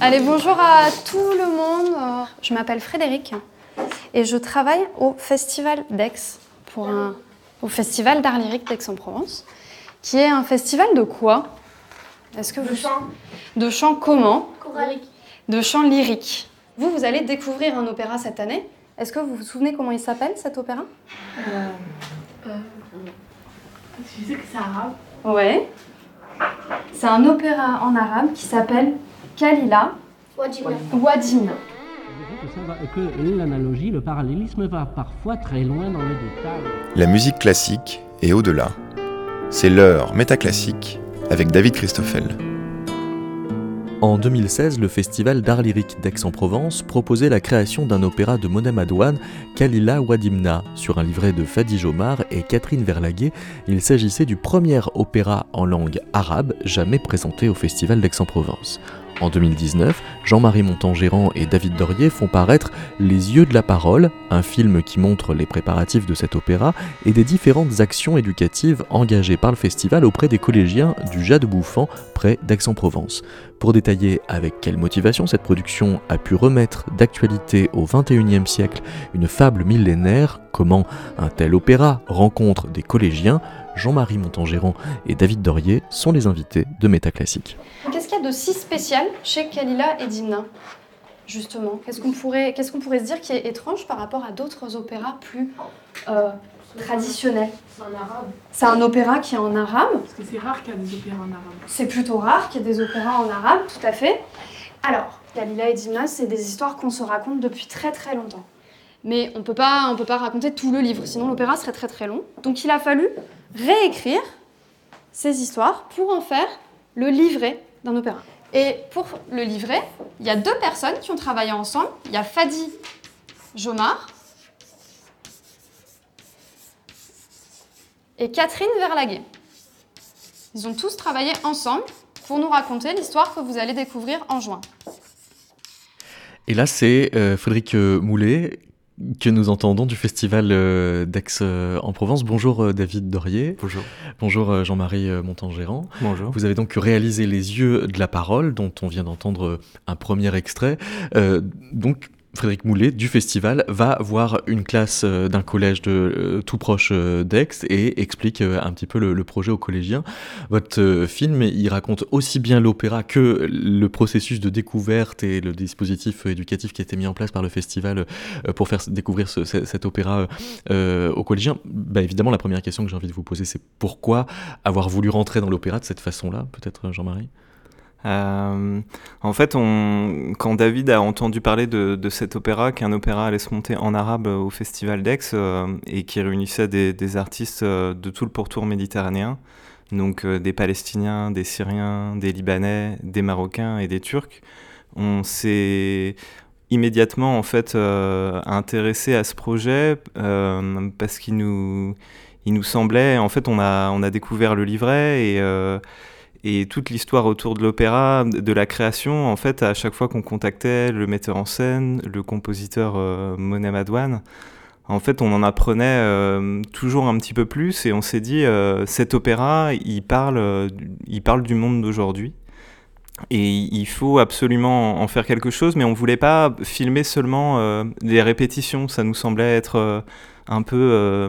Allez, bonjour à tout le monde. Euh, Je m'appelle Frédéric et je travaille au Festival d'Aix, pour un, au Festival d'art lyrique d'Aix-en-Provence, qui est un festival de quoi? Est-ce que De vous chant. de chant comment? Choralique. De chant lyrique. Vous, vous allez découvrir un opéra cette année. Est-ce que vous vous souvenez comment il s'appelle cet opéra? Tu sais que c'est arabe Ouais. C'est un opéra en arabe qui s'appelle Kalila Wajibna. Wadimna. Que, l'analogie, le parallélisme va parfois très loin dans le détail. La musique classique et au-delà. C'est l'heure métaclassique avec David Christoffel. En 2016, le Festival d'art lyrique d'Aix-en-Provence proposait la création d'un opéra de Monet Madouane, Kalila Wadimna, sur un livret de Fadi Jomar et Catherine Verlaguet. Il s'agissait du premier opéra en langue arabe jamais présenté au Festival d'Aix-en-Provence. En 2019, Jean-Marie Montangérand et David Dorier font paraître Les yeux de la parole, un film qui montre les préparatifs de cet opéra et des différentes actions éducatives engagées par le festival auprès des collégiens du Jade Bouffant près d'Aix-en-Provence. Pour détailler avec quelle motivation cette production a pu remettre d'actualité au XXIe siècle une fable millénaire, comment un tel opéra rencontre des collégiens, Jean-Marie Montangérand et David Dorier sont les invités de Métaclassique. Qu'est-ce qu'il y a de si spécial chez Kalila et Dimna Justement, qu'est-ce qu'on pourrait, qu'est-ce qu'on pourrait se dire qui est étrange par rapport à d'autres opéras plus euh, traditionnels? C'est arabe. C'est un opéra qui est en arabe. Parce que c'est rare qu'il y a des opéras en arabe. C'est plutôt rare qu'il y ait des opéras en arabe, tout à fait. Alors, Kalila et Dimna, c'est des histoires qu'on se raconte depuis très très longtemps. Mais on peut pas, on peut pas raconter tout le livre, sinon l'opéra serait très très long. Donc il a fallu réécrire ces histoires pour en faire le livret d'un opéra. Et pour le livret, il y a deux personnes qui ont travaillé ensemble. Il y a Fadi Jomar et Catherine Verlaguet. Ils ont tous travaillé ensemble pour nous raconter l'histoire que vous allez découvrir en juin. Et là, c'est euh, Frédéric euh, Moulet que nous entendons du festival euh, d'Aix-en-Provence. Bonjour euh, David Dorier. Bonjour. Bonjour euh, Jean-Marie euh, Montangérand. Bonjour. Vous avez donc réalisé Les yeux de la parole, dont on vient d'entendre euh, un premier extrait. Euh, donc, Frédéric Moulet du festival va voir une classe euh, d'un collège euh, tout proche euh, d'Aix et explique un petit peu le, projet aux collégiens. Votre film, il raconte aussi bien l'opéra que le processus de découverte et le dispositif éducatif qui a été mis en place par le festival pour faire découvrir ce- ce- cet opéra aux collégiens. Bah, évidemment, la première question que j'ai envie de vous poser, c'est pourquoi avoir voulu rentrer dans l'opéra de cette façon-là, peut-être Jean-Marie? Euh, en fait, quand David a entendu parler de, cet opéra, qu'un opéra allait se monter en arabe au Festival d'Aix euh, et qui réunissait des, artistes euh, de tout le pourtour méditerranéen, donc des Palestiniens, des Syriens, des Libanais, des Marocains et des Turcs, on s'est immédiatement en fait intéressé à ce projet parce qu'il nous, il nous semblait, en fait, on a, on a découvert le livret et Et toute l'histoire autour de l'opéra, de la création, en fait, à chaque fois qu'on contactait le metteur en scène, le compositeur euh, Monet Madouane, en fait, on en apprenait euh, toujours un petit peu plus et on s'est dit, euh, cet opéra, il parle, euh, il parle du monde d'aujourd'hui. Et il faut absolument en faire quelque chose, mais on voulait pas filmer seulement des répétitions. Ça nous semblait être un peu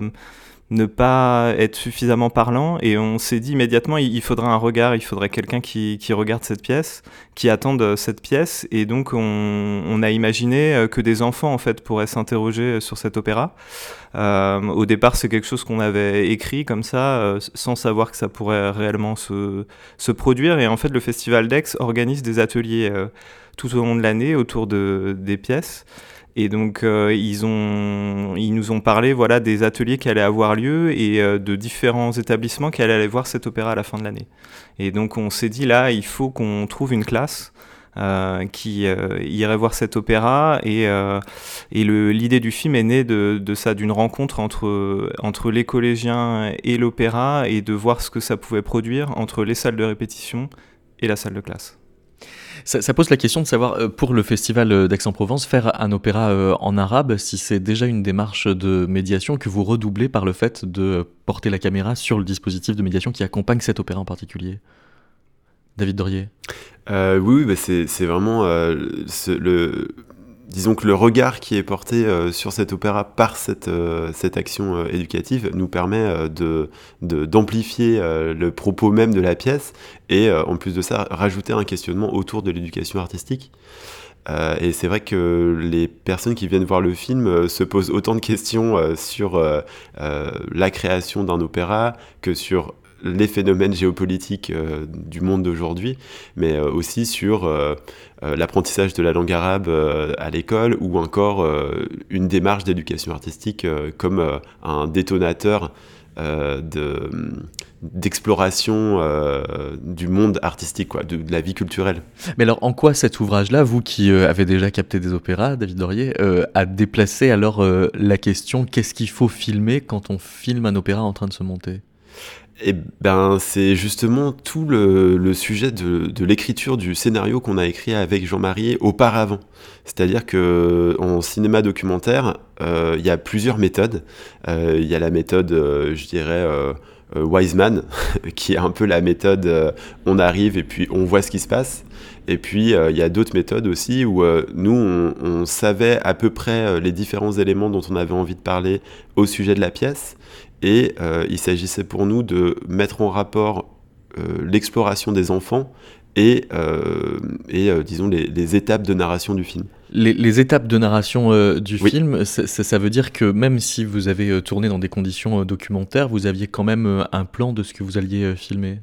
ne pas être suffisamment parlant. Et on s'est dit immédiatement, il, faudra un regard, il faudrait quelqu'un qui, qui regarde cette pièce, qui attende cette pièce. Et donc on, on a imaginé euh, que des enfants en fait pourraient s'interroger sur cet opéra. Euh, au départ, c'est quelque chose qu'on avait écrit comme ça, euh, sans savoir que ça pourrait réellement se, se produire. Et en fait, le Festival d'Aix organise des ateliers euh, tout au long de l'année autour de, des pièces. Et donc, euh, ils, ont, ils nous ont parlé voilà, des ateliers qui allaient avoir lieu et euh, de différents établissements qui allaient aller voir cet opéra à la fin de l'année. Et donc, on s'est dit là, il faut qu'on trouve une classe euh, qui euh, irait voir cet opéra. Et, euh, et l'idée du film est née de, de ça, d'une rencontre entre, entre les collégiens et l'opéra et de voir ce que ça pouvait produire entre les salles de répétition et la salle de classe. Ça, pose la question de savoir, euh, pour le festival euh, d'Aix-en-Provence, faire un opéra euh, en arabe, si c'est déjà une démarche de médiation que vous redoublez par le fait de porter la caméra sur le dispositif de médiation qui accompagne cet opéra en particulier? David Dorier? Oui, bah, c'est vraiment le, disons que le regard qui est porté euh, sur cet opéra par cette, cette action éducative nous permet de d'amplifier le propos même de la pièce et en plus de ça rajouter un questionnement autour de l'éducation artistique. et c'est vrai que les personnes qui viennent voir le film se posent autant de questions sur la création d'un opéra que sur les phénomènes géopolitiques euh, du monde d'aujourd'hui, mais euh, aussi sur euh, l'apprentissage de la langue arabe à l'école ou encore une démarche d'éducation artistique comme un détonateur d'exploration du monde artistique, quoi, de, la vie culturelle. Mais alors, en quoi cet ouvrage-là, vous qui avez déjà capté des opéras, David Dorier, a déplacé alors la question qu'est-ce qu'il faut filmer quand on filme un opéra en train de se monter? Eh ben, c'est justement tout le, sujet de, l'écriture du scénario qu'on a écrit avec Jean-Marie auparavant. C'est-à-dire que en cinéma documentaire, euh, il y a plusieurs méthodes. Euh, il y a la méthode, euh, je dirais, Wiseman, qui est un peu la méthode on arrive et puis on voit ce qui se passe. Et puis il y a d'autres méthodes aussi où nous, on, on, savait à peu près les différents éléments dont on avait envie de parler au sujet de la pièce. Et euh, il s'agissait pour nous de mettre en rapport euh, l'exploration des enfants et, euh, et disons, les, étapes de narration du film. Les, étapes de narration du film, ça veut dire que même si vous avez tourné dans des conditions documentaires, vous aviez quand même un plan de ce que vous alliez filmer?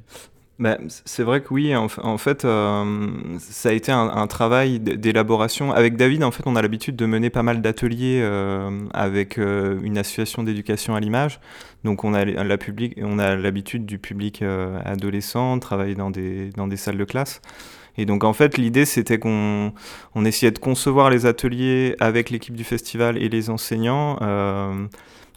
Bah, c'est vrai que oui, en, fait, euh, ça a été un, travail d'élaboration. Avec David, en fait, on a l'habitude de mener pas mal d'ateliers euh, avec euh, une association d'éducation à l'image. Donc, on a, la public, on a l'habitude du public adolescent, travailler dans des, dans des salles de classe. Et donc, en fait, l'idée, c'était qu'on on essayait de concevoir les ateliers avec l'équipe du festival et les enseignants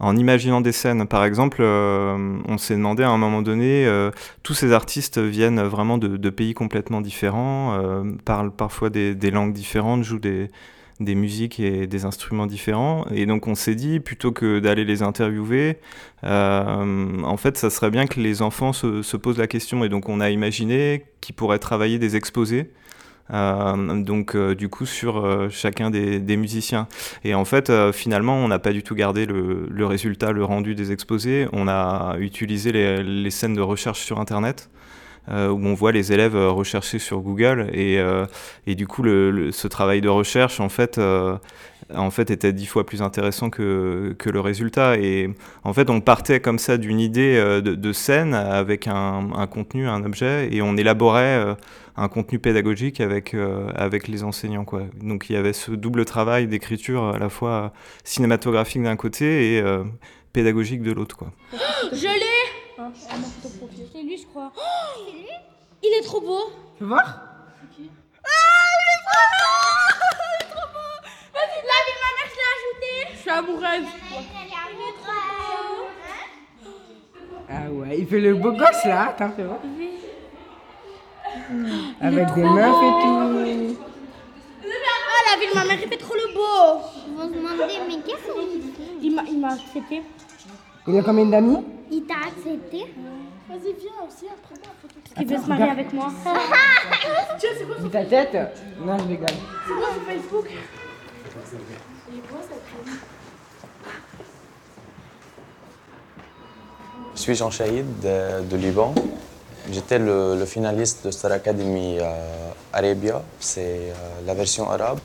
en imaginant des scènes. Par exemple, euh, on s'est demandé à un moment donné, euh, tous ces artistes viennent vraiment de, pays complètement différents, euh, parlent parfois des, langues différentes, jouent des, musiques et des instruments différents. Et donc on s'est dit, plutôt que d'aller les interviewer, en fait, ça serait bien que les enfants se, se posent la question. Et donc on a imaginé qu'ils pourraient travailler des exposés donc euh, du coup sur euh, chacun des, musiciens. Et en fait, finalement, on n'a pas du tout gardé le, résultat, le rendu des exposés. On a utilisé les, scènes de recherche sur Internet. où on voit les élèves rechercher sur Google et, du coup ce travail de recherche en fait en fait était dix fois plus intéressant que, le résultat et en fait on partait comme ça d'une idée de, scène avec un, contenu un objet et on élaborait un contenu pédagogique avec, euh, avec les enseignants. Quoi. Donc il y avait ce double travail d'écriture à la fois cinématographique d'un côté et euh, pédagogique de l'autre. Quoi. je l'ai C'est lui, je crois. C'est lui Il est trop beau. Tu veux voir? Ah, il est trop beau Il est trop beau Vas-y, la vie de ma mère, je l'ai ajouté. Je suis amoureuse. Il est trop beau. Ah ouais, il fait le beau gosse là, attends, fais voir. Avec des meufs et tout. Ah, la ville, ma mère, il fait trop le beau. Ils vont se demander, mais qu'est-ce qu'on Il m'a, il m'a accepté. Il a combien d'amis Il t'a accepté Vas-y, viens aussi, après moi, photo. Parce qu'il veut se marier avec moi. Tiens, c'est quoi ta tête Non, je rigole. C'est quoi sur Facebook Je suis Jean Chahid de, de Liban. J'étais le, finaliste de Star Academy euh, Arabia, c'est euh, la version arabe.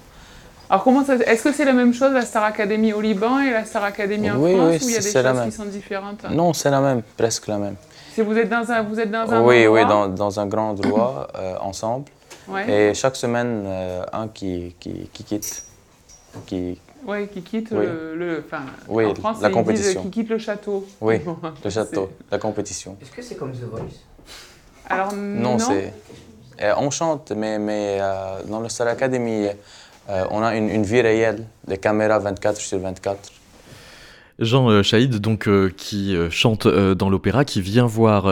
Alors comment est-ce que c'est la même chose la Star Academy au Liban et la Star Academy en France ou il y a des choses qui sont différentes? Non, c'est la même, presque la même. Si vous êtes dans un, vous êtes dans un oui, endroit Oui, dans, dans un grand endroit euh, ensemble. Et chaque semaine, un qui, qui, qui, quitte. Qui, oui, qui quitte le, enfin, en France, la compétition. qui quitte le château. Oui, le château, la compétition. Est-ce que c'est comme The Voice? Alors, non, c'est. Euh, on chante, mais, mais euh, dans le Star Academy, euh, on a une, une, vie réelle, des caméras 24 sur 24. Jean euh, Chaïd, donc, euh, qui euh, chante dans l'opéra, qui vient voir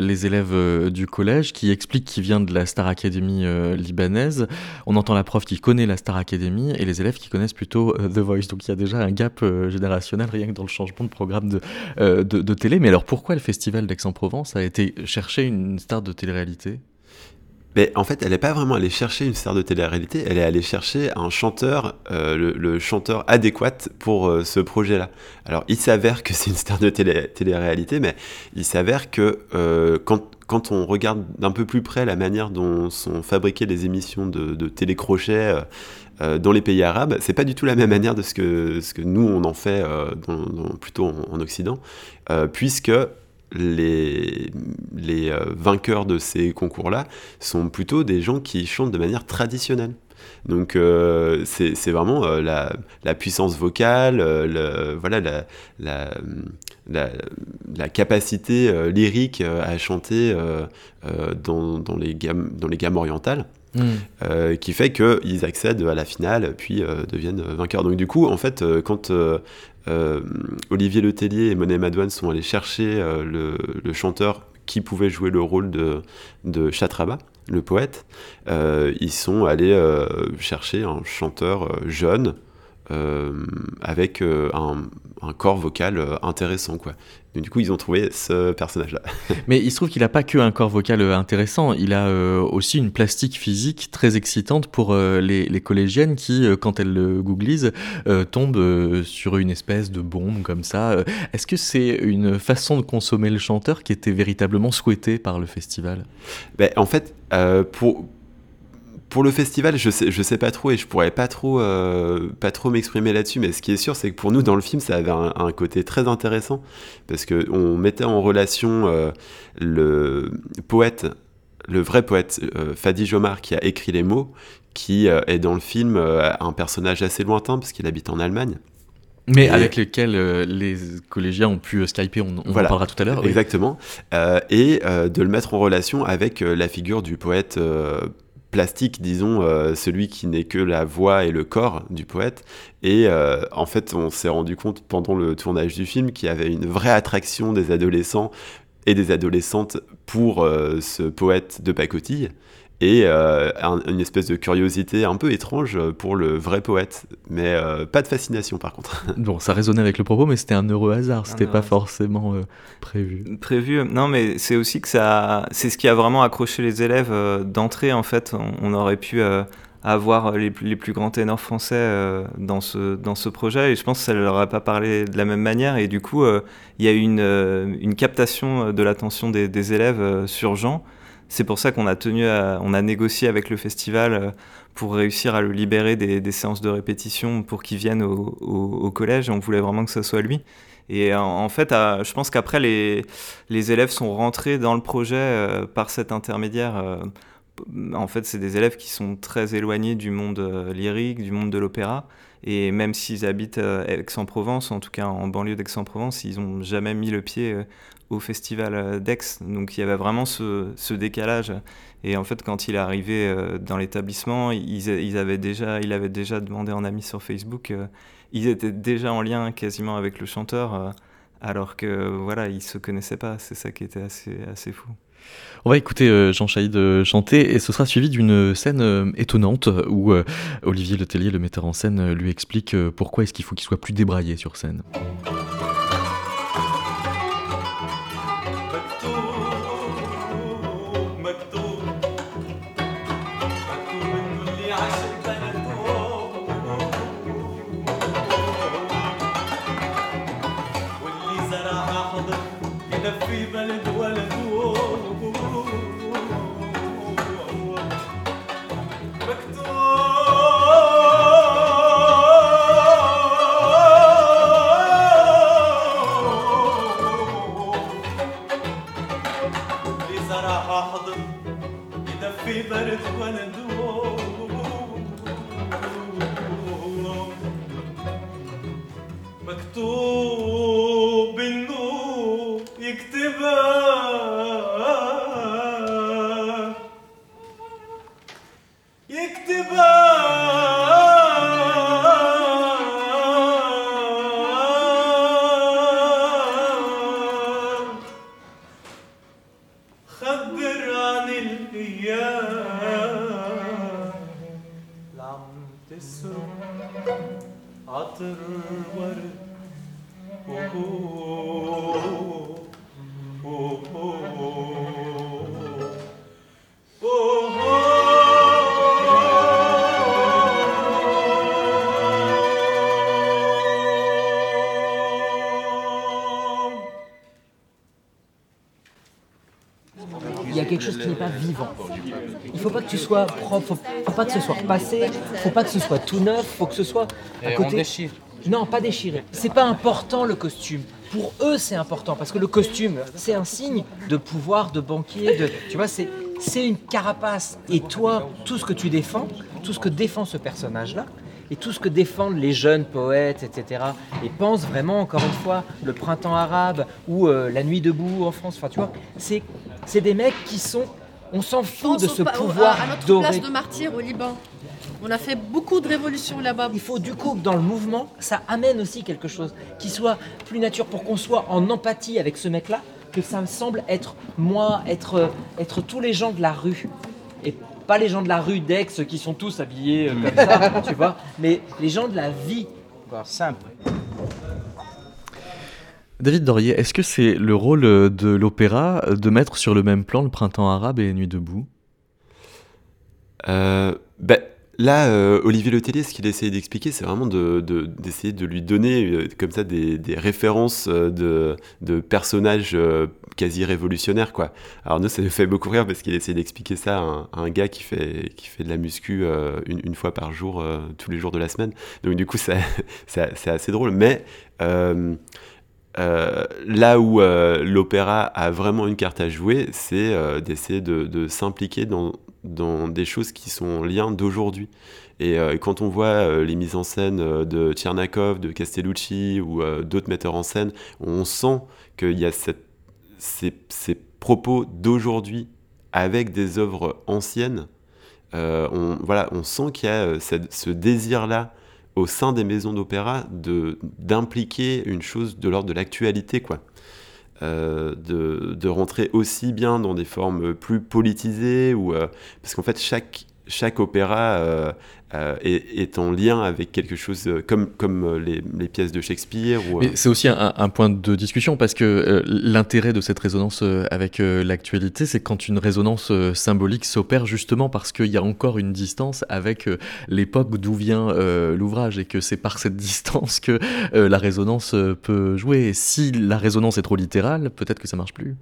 les élèves du collège, qui explique qu'il vient de la Star Academy libanaise. On entend la prof qui connaît la Star Academy et les élèves qui connaissent plutôt The Voice. Donc il y a déjà un gap générationnel rien que dans le changement de programme de, de, télé. Mais alors pourquoi le Festival d'Aix-en-Provence a été chercher une star de télé-réalité? Mais en fait, elle n'est pas vraiment allée chercher une star de télé-réalité, elle est allée chercher un chanteur, euh, le, chanteur adéquat pour euh, ce projet-là. Alors, il s'avère que c'est une star de télé-réalité, mais il s'avère que euh, quand, on regarde d'un peu plus près la manière dont sont fabriquées les émissions de, de télécrochet dans les pays arabes, c'est pas du tout la même manière de ce que, nous on en fait plutôt en Occident, puisque les, les euh, vainqueurs de ces concours-là sont plutôt des gens qui chantent de manière traditionnelle. Donc euh, c'est vraiment euh, la, la, puissance vocale, le, voilà, la, la, la, capacité lyrique à chanter dans, dans, les gammes, dans les gammes orientales. Hmm. qui fait qu'ils accèdent à la finale puis deviennent vainqueurs. Donc du coup, en fait, quand euh, Olivier Letellier et Monet Madouane sont allés chercher euh, le, chanteur qui pouvait jouer le rôle de, de Chatraba, le poète. Euh, ils sont allés chercher un chanteur jeune avec un, un, corps vocal intéressant. Quoi du coup, ils ont trouvé ce personnage-là. Mais il se trouve qu'il n'a pas que un corps vocal euh, intéressant, il a euh, aussi une plastique physique très excitante pour euh, les, collégiennes qui, quand elles le googlisent, tombent sur une espèce de bombe comme ça. Est-ce que c'est une façon de consommer le chanteur qui était véritablement souhaitée par le festival? Ben, En fait, pour pour le festival, je sais, je sais pas trop et je pourrais pas trop, euh, pas trop m'exprimer là-dessus, mais ce qui est sûr, c'est que pour nous, dans le film, ça avait un, côté très intéressant parce qu'on mettait en relation euh, le poète, le vrai poète, euh, Fadi Jomar, qui a écrit les mots, qui est dans le film un personnage assez lointain parce qu'il habite en Allemagne. Mais avec lequel les collégiens ont pu skyper, on, en parlera tout à l'heure. Exactement. et de le mettre en relation avec la figure du poète plastique, disons, euh, celui qui n'est que la voix et le corps du poète. Et euh, en fait, on s'est rendu compte pendant le tournage du film qu'il y avait une vraie attraction des adolescents et des adolescentes pour euh, ce poète de pacotille et euh, une espèce de curiosité un peu étrange pour le vrai poète, mais euh, pas de fascination par contre. Bon, ça résonnait avec le propos, mais c'était un heureux hasard, c'était pas forcément euh, prévu. Prévu, non, mais c'est aussi que ça, c'est ce qui a vraiment accroché les élèves d'entrée en fait. On, aurait pu avoir les, les, plus grands ténors français dans, ce, dans ce projet et je pense que ça ne leur a pas parlé de la même manière et du coup il y a eu une, une captation de l'attention des, des, élèves sur Jean c'est pour ça qu'on a tenu on a négocié avec le festival euh, pour réussir à le libérer des, séances de répétition pour qu'il vienne au, collège. On voulait vraiment que ce soit lui. Et en, fait, je pense qu'après, les, élèves sont rentrés dans le projet euh, par cet intermédiaire. Euh, en fait, c'est des élèves qui sont très éloignés du monde lyrique, du monde de l'opéra. Et même s'ils habitent Aix-en-Provence, en tout cas en banlieue d'Aix-en-Provence, ils n'ont jamais mis le pied au festival euh, d'Aix. Donc il y avait vraiment ce, décalage. Et en fait, quand il est arrivé euh, dans l'établissement, ils, avaient déjà, il avait déjà demandé en ami sur Facebook. Euh, ils étaient déjà en lien quasiment avec le chanteur, alors que voilà, ils se connaissaient pas. C'est ça qui était assez, assez fou. On va écouter Jean Chaïd chanter et ce sera suivi d'une scène étonnante où Olivier Letellier, le metteur en scène, lui explique pourquoi est-ce qu'il faut qu'il soit plus débraillé sur scène. Il y a quelque chose qui n'est pas vivant. Il ne faut pas que tu sois propre, faut, pas que ce soit repassé, faut pas que ce soit tout neuf, faut que ce soit à côté. Non, pas déchiré. C'est pas important le costume. Pour eux, c'est important parce que le costume, c'est un signe de pouvoir, de banquier, de. Tu vois, c'est c'est une carapace. Et toi, tout ce que tu défends, tout ce que défend ce personnage-là, et tout ce que défendent les jeunes poètes, etc., et pensent vraiment, encore une fois, le printemps arabe ou euh, la nuit debout en France, enfin, tu vois, c'est, c'est des mecs qui sont. On s'en fout de ce pouvoir à notre doré. place de martyr au Liban. On a fait beaucoup de révolutions là-bas. Il faut du coup que dans le mouvement, ça amène aussi quelque chose qui soit plus nature pour qu'on soit en empathie avec ce mec-là, que ça me semble être moi, être, être tous les gens de la rue. Et pas les gens de la rue d'Aix qui sont tous habillés euh, comme ça, tu vois, mais les gens de la vie, simple. David Dorier, est-ce que c'est le rôle euh, de l'opéra euh, de mettre sur le même plan le printemps arabe et Nuit debout? Euh, ben, Là, euh, Olivier Letellier, ce qu'il essayait d'expliquer, c'est vraiment d'essayer de, lui donner comme ça des, références de, personnages quasi révolutionnaires. Quoi. Alors nous, ça nous fait beaucoup rire parce qu'il essaie d'expliquer ça à un, gars qui fait, qui fait de la muscu une, une fois par jour, tous les jours de la semaine. Donc du coup, c'est assez drôle. Mais euh, là où euh, l'opéra a vraiment une carte à jouer, c'est euh, d'essayer de, s'impliquer dans, des choses qui sont en lien d'aujourd'hui. Et quand on voit les mises en scène de Tchernakov, de Castellucci ou d'autres metteurs en scène, on sent qu'il y a ces, propos d'aujourd'hui avec des œuvres anciennes. On, voilà, on sent qu'il y a ce désir-là au sein des maisons d'opéra d'impliquer une chose de l'ordre de l'actualité, quoi. Euh, de, de rentrer aussi bien dans des formes plus politisées ou euh, parce qu'en fait chaque chaque opéra euh, euh, est, est en lien avec quelque chose euh, comme comme euh, les, les pièces de Shakespeare ou euh, Mais c'est aussi un, un point de discussion parce que euh, l'intérêt de cette résonance euh, avec euh, l'actualité, c'est quand une résonance euh, symbolique s'opère justement parce qu'il y a encore une distance avec euh, l'époque d'où vient euh, l'ouvrage et que c'est par cette distance que euh, la résonance euh, peut jouer. Et si la résonance est trop littérale, peut-être que ça marche plus.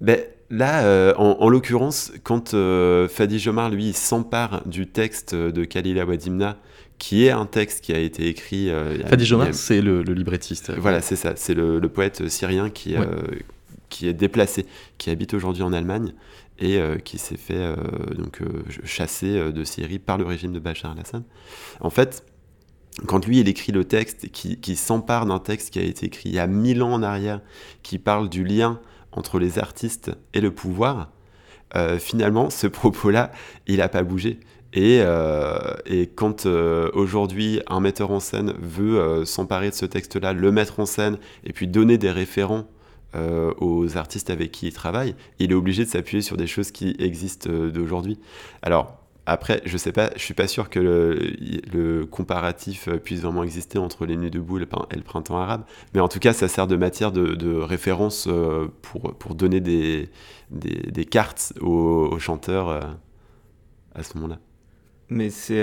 Ben, là, euh, en, en l'occurrence, quand euh, Fadi Jomar, lui, s'empare du texte de Khalila Wadimna, qui est un texte qui a été écrit... euh, il y a- Fadi Jomar, a- c'est le, le librettiste. Voilà, c'est ça. C'est le, le poète syrien qui, Ouais. euh, qui est déplacé, qui habite aujourd'hui en Allemagne et euh, qui s'est fait euh, donc, euh, chasser de Syrie par le régime de Bachar al-Assad. En fait, quand lui, il écrit le texte, qui, qui s'empare d'un texte qui a été écrit il y a mille ans en arrière, qui parle du lien entre les artistes et le pouvoir, euh, finalement, ce propos-là, il n'a pas bougé. Et, euh, quand euh, aujourd'hui un metteur en scène veut s'emparer de ce texte-là, le mettre en scène, et puis donner des référents aux artistes avec qui il travaille, il est obligé de s'appuyer sur des choses qui existent d'aujourd'hui. Alors, après, je sais pas, je suis pas sûr que le, comparatif euh, puisse vraiment exister entre les Nuits debout et le, prin- et le printemps arabe, mais en tout cas, ça sert de matière de, de référence euh, pour, pour donner des, des, cartes aux, chanteurs euh, à ce moment-là. Mais c'est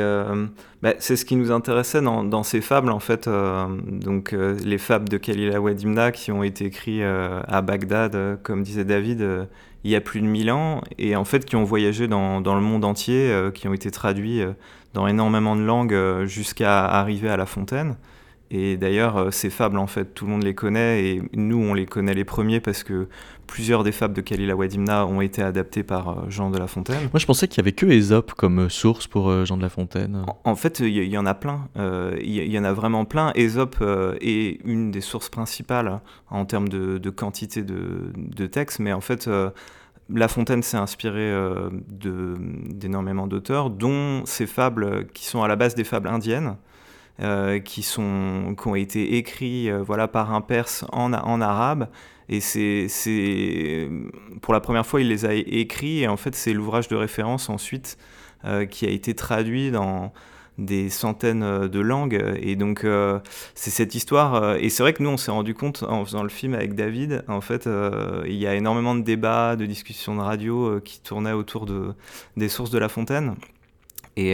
bah, c'est ce qui nous intéressait dans, ces fables, en fait. donc, les fables de Khalila Wadimna qui ont été écrites à Bagdad, comme disait David, il y a plus de 1000 ans, et en fait qui ont voyagé dans, dans le monde entier, euh, qui ont été traduits euh, dans énormément de langues euh, jusqu'à arriver à La Fontaine. Et d'ailleurs, ces fables, en fait, tout le monde les connaît, et nous, on les connaît les premiers parce que plusieurs des fables de Khalila Wadimna ont été adaptées par euh, Jean de La Fontaine. Moi, je pensais qu'il y avait que Ésope comme euh, source pour euh, Jean de La Fontaine. En fait, il y, en a plein. Il y, en a vraiment plein. Ésope euh, est une des sources principales hein, en termes de, de quantité de, de textes, mais en fait, La Fontaine s'est inspiré euh, de- d'énormément d'auteurs, dont ces fables qui sont à la base des fables indiennes. euh, qui, sont, qui ont été écrits euh, voilà, par un Perse en, en arabe. Et c'est, pour la première fois, il les a écrits. Et en fait, c'est l'ouvrage de référence ensuite euh, qui a été traduit dans des centaines euh, de langues. Et donc, euh, c'est cette histoire. et c'est vrai que nous, on s'est rendu compte en faisant le film avec David, en fait, il y a énormément de débats, de discussions de radio qui tournaient autour de, des sources de La Fontaine. Et,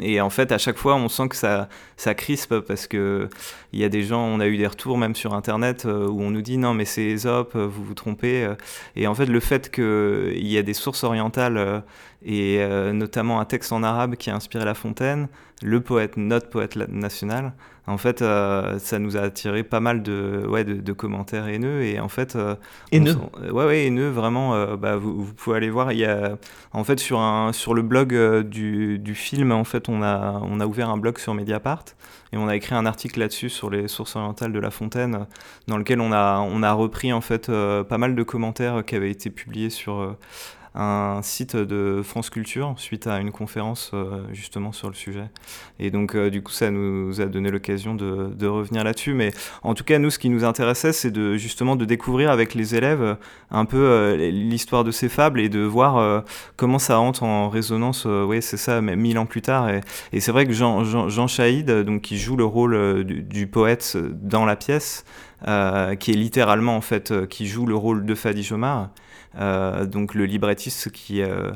et, en fait, à chaque fois, on sent que ça, ça crispe parce que il y a des gens, on a eu des retours même sur Internet où on nous dit non, mais c'est Aesop, vous vous trompez. Et en fait, le fait qu'il y a des sources orientales et notamment un texte en arabe qui a inspiré La Fontaine, le poète, notre poète national, en fait, euh, ça nous a attiré pas mal de, ouais, de, commentaires haineux. Et en fait. Euh, haineux Ouais, ouais, haineux, vraiment. Euh, bah, vous, vous, pouvez aller voir. Il y a, en fait, sur, un, sur le blog du, du, film, en fait, on a, on a ouvert un blog sur Mediapart. Et on a écrit un article là-dessus sur les sources orientales de La Fontaine, dans lequel on a, on a repris en fait pas mal de commentaires qui avaient été publiés sur, un site de France Culture suite à une conférence euh, justement sur le sujet. Et donc euh, du coup ça nous a donné l'occasion de, de, revenir là-dessus. Mais en tout cas nous ce qui nous intéressait c'est de justement de découvrir avec les élèves un peu euh, l'histoire de ces fables et de voir comment ça entre en résonance. oui c'est ça, mais mille ans plus tard. Et, et c'est vrai que Jean, Jean, Jean Chaïd, donc qui joue le rôle du, du poète dans la pièce, qui est littéralement en fait qui joue le rôle de Fadi Jomar. Euh, donc le librettiste qui, euh,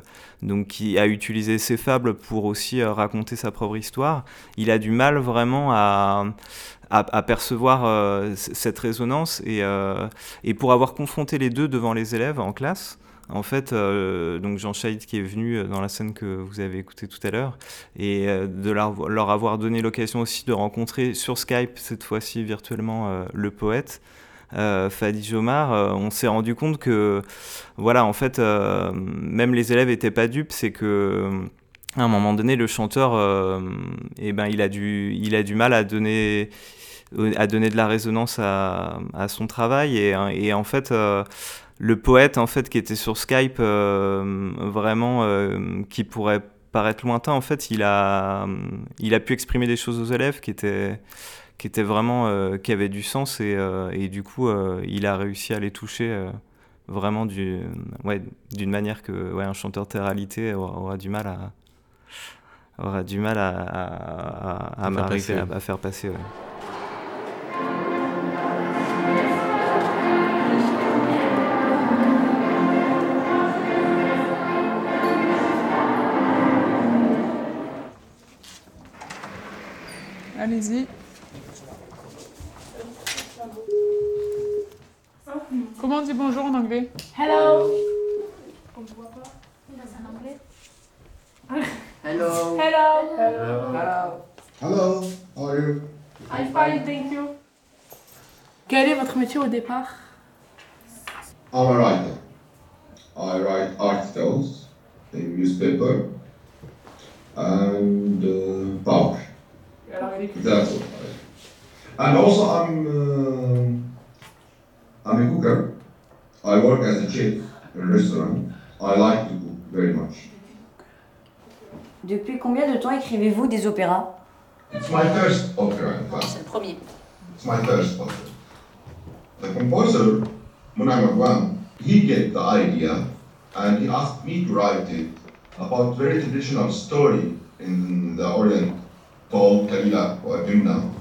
a utilisé ses fables pour aussi euh, raconter sa propre histoire, il a du mal vraiment à, percevoir cette résonance et, pour avoir confronté les deux devant les élèves en classe. En fait, donc Jean Chaïd qui est venu dans la scène que vous avez écoutée tout à l'heure, et de leur, avoir donné l'occasion aussi de rencontrer sur Skype, cette fois-ci virtuellement, le poète, Fadi Jomar, euh, on s'est rendu compte que, voilà, en fait, euh, même les élèves n'étaient pas dupes, c'est que à un moment donné, le chanteur, eh ben, il, a du, il a du mal à donner, à donner de la résonance à, son travail. Et, et en fait, le poète, en fait, qui était sur Skype, vraiment, qui pourrait paraître lointain, en fait, il a, il a pu exprimer des choses aux élèves qui étaient qui était vraiment euh, qui avait du sens et, euh, et du coup euh, il a réussi à les toucher vraiment du, ouais, d'une manière que ouais, un chanteur de réalité aura, du mal à aura du mal à, à, à, à, faire passer. Ouais. Allez-y. Comment on dit bonjour en anglais Hello. On voit pas. C'est en anglais. Hello. Hello. Hello. Hello. How are you? I'm fine, thank you. Quel est votre métier au départ I'm a writer. I write articles in newspaper and uh, power. That's all. And also I'm uh, I'm a cooker. I work as a chef in a restaurant. I like to cook very much. Depuis combien de temps écrivez-vous des opéras? It's my first opera, in fact. C'est le premier. It's my first idea and he asked me to write it about very traditional story in the Orient called Kalila or Bimna.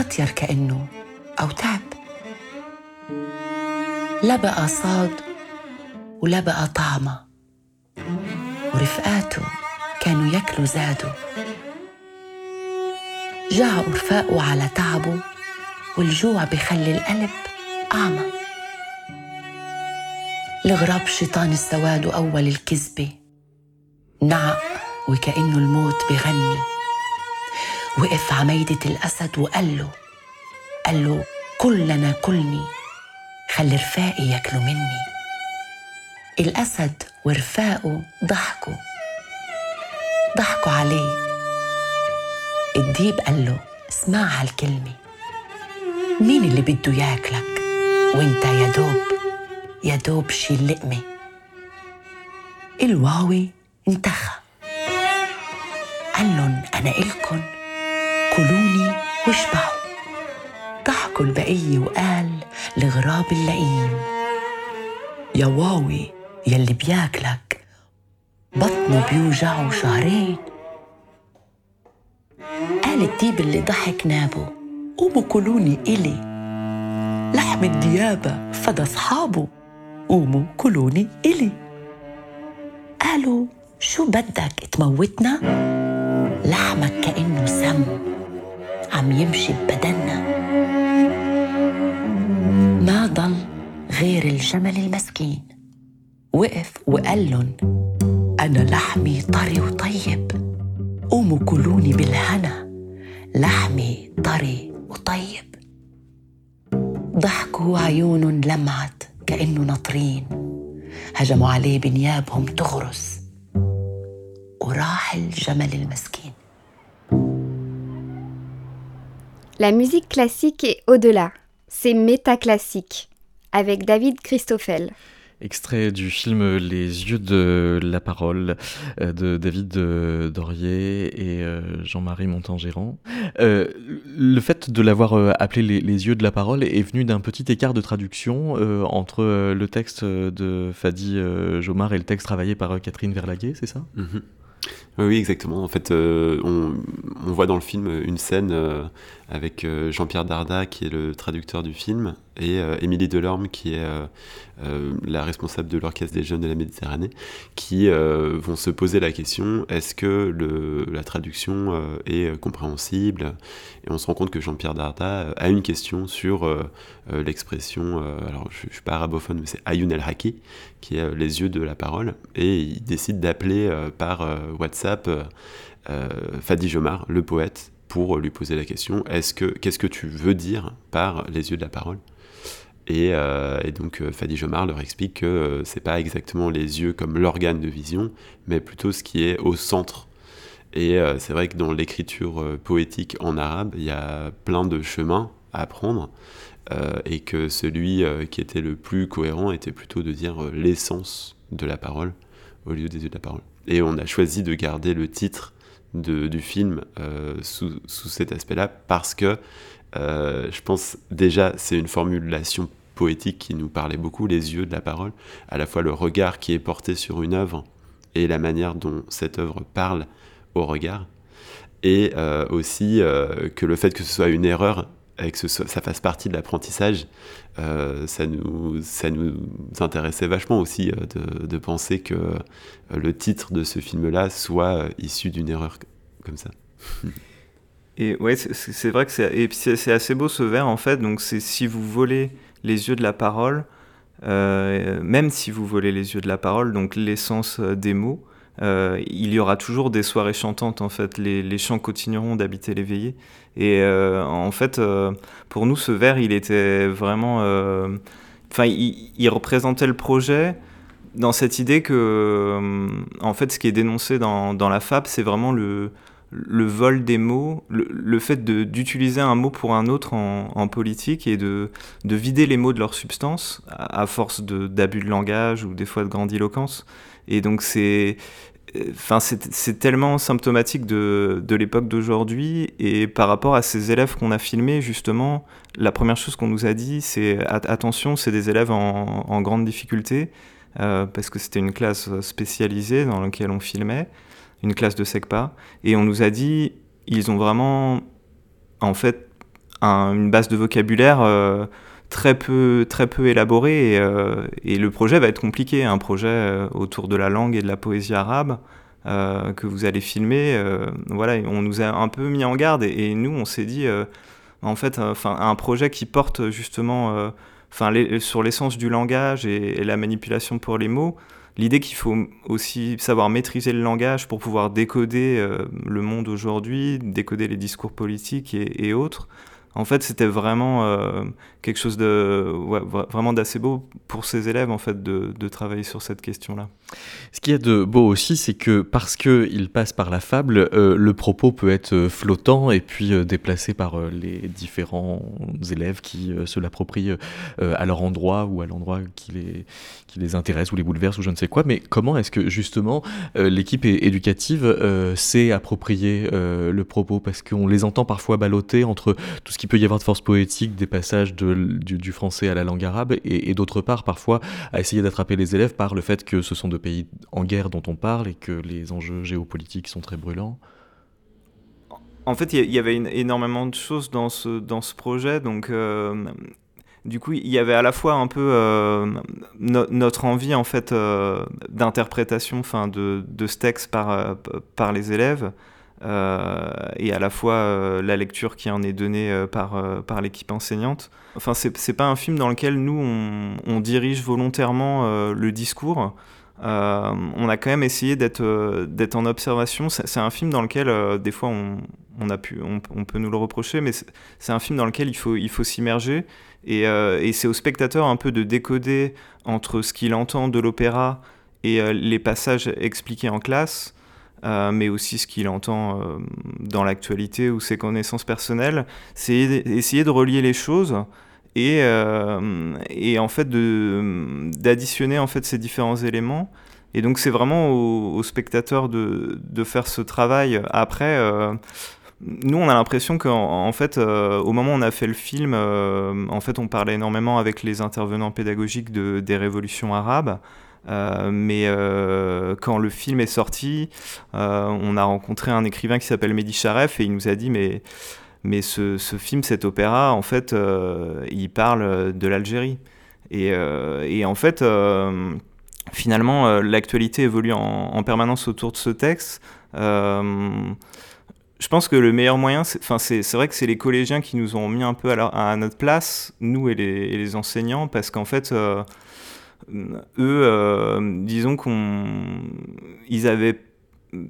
خطير كأنه أو تعب. لا بقى صاد ولا بقى طعمة. ورفقاته كانوا ياكلوا زادوا. جاعوا رفاقه على تعبه والجوع بخلي القلب أعمى. الغراب شيطان السواد وأول الكذبة. نعق وكأنه الموت بغني. وقف عميدة الأسد وقال له قال له كلنا كلني خلي رفاقي ياكلوا مني. الأسد ورفاقه ضحكوا ضحكوا عليه. الديب قال له اسمع هالكلمة مين اللي بده ياكلك؟ وانت يا دوب يا دوب شي اللقمة الواوي انتخى قالن أنا إلكن. كلوني واشبعوا. ضحكوا البقية وقال الغراب اللئيم يا واوي يلي بياكلك بطنه بيوجعه شهرين. قال الديب اللي ضحك نابه قوموا كلوني إلي. لحم الديابة فدا أصحابه قوموا كلوني إلي. قالوا شو بدك تموتنا؟ لحمك كأنه سم. عم يمشي ببدنا ما ضل غير الجمل المسكين. وقف وقال لهم أنا لحمي طري وطيب. قوموا كلوني بالهنا. لحمي طري وطيب. ضحكوا عيون لمعت كأنه ناطرين. هجموا عليه بنيابهم تغرس. وراح الجمل المسكين. La musique classique est au-delà. C'est métaclassique, avec David Christoffel. Extrait du film Les yeux de la parole euh, de David euh, Dorier et euh, Jean-Marie Montangérand. le fait de l'avoir appelé les, yeux de la parole est venu d'un petit écart de traduction entre le texte de Fadi Jomar et le texte travaillé par Catherine Verlaguet, c'est ça? Mhm. Oui, exactement. En fait, on, on, voit dans le film une scène avec Jean-Pierre Darda, qui est le traducteur du film, et Émilie Delorme, qui est euh, la responsable de l'Orchestre des Jeunes de la Méditerranée, qui euh, vont se poser la question est-ce que la traduction euh, est compréhensible? Et on se rend compte que Jean-Pierre Darda a une question sur l'expression, alors je ne suis pas arabophone, mais c'est Ayoun El Haki, qui est les yeux de la parole, et il décide d'appeler par WhatsApp Fadi Jomar, le poète, pour lui poser la question est-ce que qu'est-ce que tu veux dire par les yeux de la parole? Euh, et, donc euh, Fadi Jomar leur explique que euh, c'est pas exactement les yeux comme l'organe de vision, mais plutôt ce qui est au centre. Et c'est vrai que dans l'écriture poétique en arabe, il y a plein de chemins à prendre, et que celui qui était le plus cohérent était plutôt de dire l'essence de la parole au lieu des yeux de la parole. Et on a choisi de garder le titre du film sous, sous, cet aspect-là parce que je pense déjà c'est une formulation poétique qui nous parlait beaucoup, les yeux de la parole, à la fois le regard qui est porté sur une œuvre et la manière dont cette œuvre parle au regard, et euh, aussi euh, que le fait que ce soit une erreur et que ça fasse partie de l'apprentissage, euh, ça, nous, ça nous intéressait vachement aussi de, de, penser que le titre de ce film-là soit issu d'une erreur comme ça. Et ouais, c'est vrai que c'est assez beau ce vers en fait. Donc c'est si vous volez les yeux de la parole, euh, même si vous volez les yeux de la parole, donc l'essence euh, des mots, euh, il y aura toujours des soirées chantantes en fait. Les, chants continueront d'habiter les veillées. Et en fait, pour nous, ce vers, il était vraiment, enfin, il, représentait le projet dans cette idée que, en fait, ce qui est dénoncé dans, la fable, c'est vraiment le, vol des mots, le, fait d'utiliser un mot pour un autre en, politique et de, de, vider les mots de leur substance à, force d'abus de, langage ou des fois de grandiloquence. Et donc c'est enfin c'est tellement symptomatique de, de l'époque d'aujourd'hui et par rapport à ces élèves qu'on a filmés justement la première chose qu'on nous a dit c'est attention c'est des élèves en, grande difficulté euh, parce que c'était une classe spécialisée dans laquelle on filmait une classe de SECPA, et on nous a dit, ils ont vraiment, en fait, une base de vocabulaire euh, très peu, très peu élaborée, euh, et, le projet va être compliqué, un projet euh, autour de la langue et de la poésie arabe. que vous allez filmer, voilà, on nous a un peu mis en garde et, nous on s'est dit, en fait, enfin un projet qui porte justement, enfin sur l'essence du langage et, la manipulation pour les mots, l'idée qu'il faut aussi savoir maîtriser le langage pour pouvoir décoder euh, le monde aujourd'hui, décoder les discours politiques et, autres, en fait, c'était vraiment euh, quelque chose de vraiment d'assez beau pour ces élèves en fait de, de travailler sur cette question-là. Ce qui est de beau aussi, c'est que parce qu'il passe par la fable, euh, le propos peut être flottant et puis euh, déplacé par les différents élèves qui se l'approprient à leur endroit ou à l'endroit qui les, qui les intéresse ou les bouleverse ou je ne sais quoi. Mais comment est-ce que justement l'équipe éducative s'est approprié le propos? Parce qu'on les entend parfois balloter entre tout ce qu'il peut y avoir de force poétique des passages du, français à la langue arabe, et, d'autre part, parfois, à essayer d'attraper les élèves par le fait que ce sont deux pays en guerre dont on parle et que les enjeux géopolitiques sont très brûlants En fait, il y, avait énormément de choses dans ce, dans ce projet, donc... Euh, du coup, il y avait à la fois un peu euh, notre envie en fait euh, d'interprétation, de, de, ce texte par, par les élèves, euh, et à la fois euh, la lecture qui en est donnée euh, par, par l'équipe enseignante. Enfin, c'est pas un film dans lequel nous, on dirige volontairement le discours. On a quand même essayé d'être en observation. C'est un film dans lequel, des fois, on, pu, peut nous le reprocher, mais c'est un film dans lequel il faut, s'immerger. Et, et c'est au spectateur un peu de décoder entre ce qu'il entend de l'opéra et les passages expliqués en classe. Euh, mais aussi ce qu'il entend euh, dans l'actualité ou ses connaissances personnelles, c'est essayer de relier les choses et, euh, et en fait d'additionner en fait ces différents éléments. Et donc c'est vraiment au, spectateur de, faire ce travail. Après, nous on a l'impression qu'en en fait, au moment où on a fait le film, en fait on parlait énormément avec les intervenants pédagogiques de, des révolutions arabes. Euh, mais euh, quand le film est sorti, euh, on a rencontré un écrivain qui s'appelle Mehdi Sharef et il nous a dit mais, mais ce, film, cet opéra, en fait, il parle de l'Algérie. Et, et, en fait, finalement, l'actualité évolue en, en, permanence autour de ce texte. je pense que le meilleur moyen, c'est vrai que c'est les collégiens qui nous ont mis un peu à, notre place, nous et les, enseignants, parce qu'en fait, eux, euh, disons qu'on, ils avaient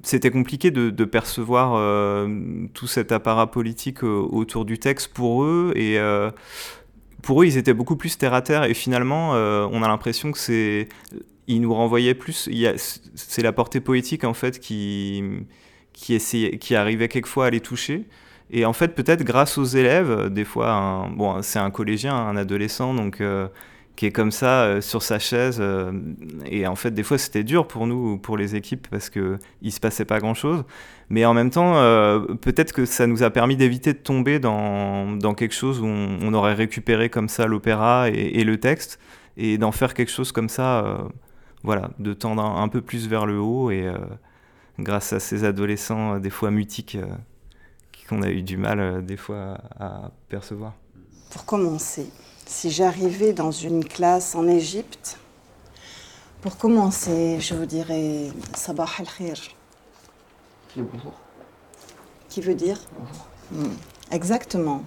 c'était compliqué de, percevoir euh, tout cet apparat politique euh, autour du texte pour eux. Et pour eux ils étaient beaucoup plus terre à terre. Et finalement on a l'impression que c'est ils nous renvoyaient plus. C'est la portée poétique en fait qui qui essayait qui arrivait quelquefois à les toucher. Et en fait peut-être grâce aux élèves des fois bon c'est un collégien un adolescent donc qui est comme ça euh, sur sa chaise. Euh, et en fait, des fois, c'était dur pour nous, pour les équipes, parce qu'il ne se passait pas grand-chose. Mais en même temps, euh, peut-être que ça nous a permis d'éviter de tomber dans, dans, quelque chose où on, aurait récupéré comme ça l'opéra et, le texte, et d'en faire quelque chose comme ça, voilà, de tendre un, peu plus vers le haut, et grâce à ces adolescents, des fois mutiques, qu'on a eu du mal, des fois, à percevoir. Pour commencer, si j'arrivais dans une classe en Égypte, pour commencer, je vous dirais Sabah al-Khir. Qui veut dire hmm, Exactement.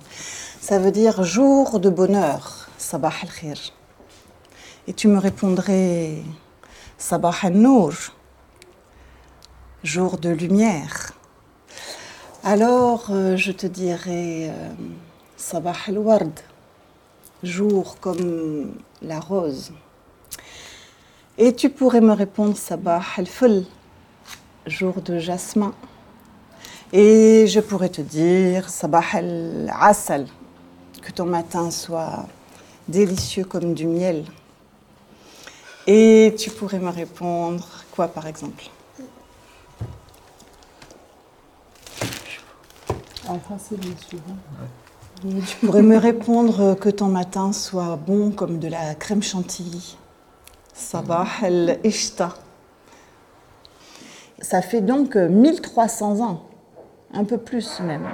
Ça veut dire jour de bonheur, Sabah al-Khir. Et tu me répondrais Sabah al-Nour, jour de lumière. Alors, euh, je te dirais euh, Sabah al-Ward jour comme la rose. Et tu pourrais me répondre Sabah al-Ful, jour de jasmin. Et je pourrais te dire Sabah al-Asal, que ton matin soit délicieux comme du miel. Et tu pourrais me répondre quoi par exemple? C'est bien sûr. Tu pourrais me répondre que ton matin soit bon comme de la crème chantilly. Sabah al-Ishta. Ça fait donc 1300 ans, un peu plus même.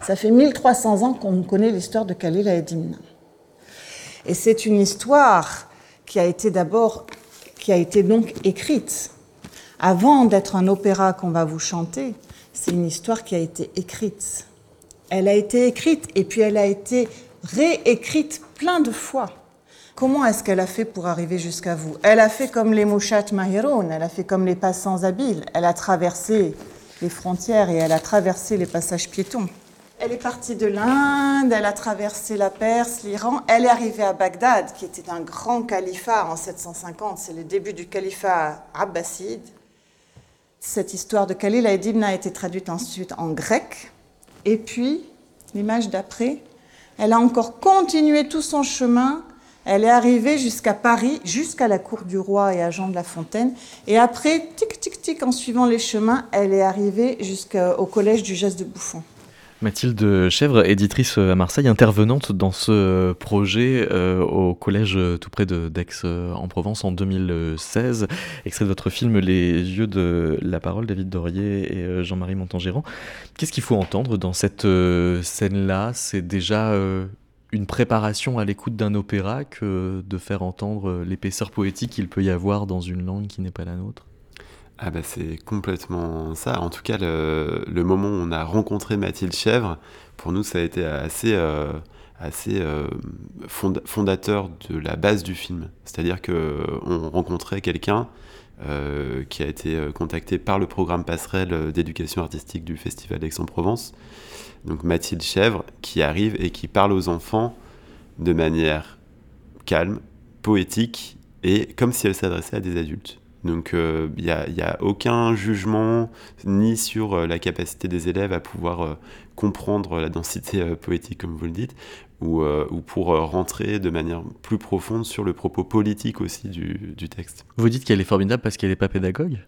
Ça fait 1300 ans qu'on connaît l'histoire de Khalil Edimna. Et c'est une histoire qui a été d'abord, qui a été donc écrite. Avant d'être un opéra qu'on va vous chanter, c'est une histoire qui a été écrite. Elle a été écrite et puis elle a été réécrite plein de fois. Comment est-ce qu'elle a fait pour arriver jusqu'à vous? Elle a fait comme les Mouchat Mahiroun, elle a fait comme les passants habiles, elle a traversé les frontières et elle a traversé les passages piétons. Elle est partie de l'Inde, elle a traversé la Perse, l'Iran, elle est arrivée à Bagdad, qui était un grand califat en 750, c'est le début du califat abbasside. Cette histoire de Khalil Aydin a été traduite ensuite en grec. Et puis, l'image d'après, elle a encore continué tout son chemin. Elle est arrivée jusqu'à Paris, jusqu'à la cour du roi et à Jean de La Fontaine. Et après, tic, tic, tic, en suivant les chemins, elle est arrivée jusqu'au collège du geste de Bouffon. Mathilde Chèvre, éditrice à Marseille, intervenante dans ce projet euh, au collège tout près d'Aix-en-Provence en 2016. Extrait de votre film Les yeux de la parole, David Dorier et euh, Jean-Marie Montangérand. Qu'est-ce qu'il faut entendre dans cette euh, scène-là? C'est déjà une préparation à l'écoute d'un opéra que de faire entendre l'épaisseur poétique qu'il peut y avoir dans une langue qui n'est pas la nôtre? Ah bah c'est complètement ça. En tout cas, le, moment où on a rencontré Mathilde Chèvre, pour nous, ça a été assez, euh, euh, fondateur de la base du film. C'est-à-dire qu'on rencontrait quelqu'un euh, qui a été contacté par le programme passerelle d'éducation artistique du Festival d'Aix-en-Provence. Donc Mathilde Chèvre, qui arrive et qui parle aux enfants de manière calme, poétique et comme si elle s'adressait à des adultes. Donc il euh, n'y a, aucun jugement ni sur euh, la capacité des élèves à pouvoir euh, comprendre la densité poétique, comme vous le dites, ou, pour rentrer de manière plus profonde sur le propos politique aussi du, texte. Vous dites qu'elle est formidable parce qu'elle n'est pas pédagogue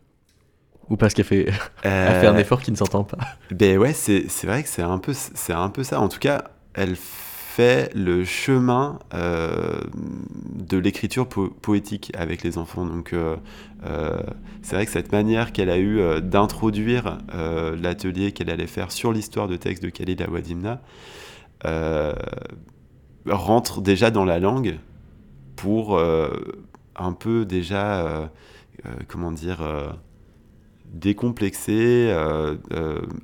ou parce qu'elle fait, fait un effort qui ne s'entend pas? Ben ouais, c'est vrai que c'est un, peu, un peu ça. En tout cas, elle fait le chemin euh, de l'écriture poétique avec les enfants. Donc euh, euh, c'est vrai que cette manière qu'elle a eue d'introduire l'atelier qu'elle allait faire sur l'histoire de texte de Khalid Awadimna rentre déjà dans la langue pour un peu déjà, comment dire, décomplexer,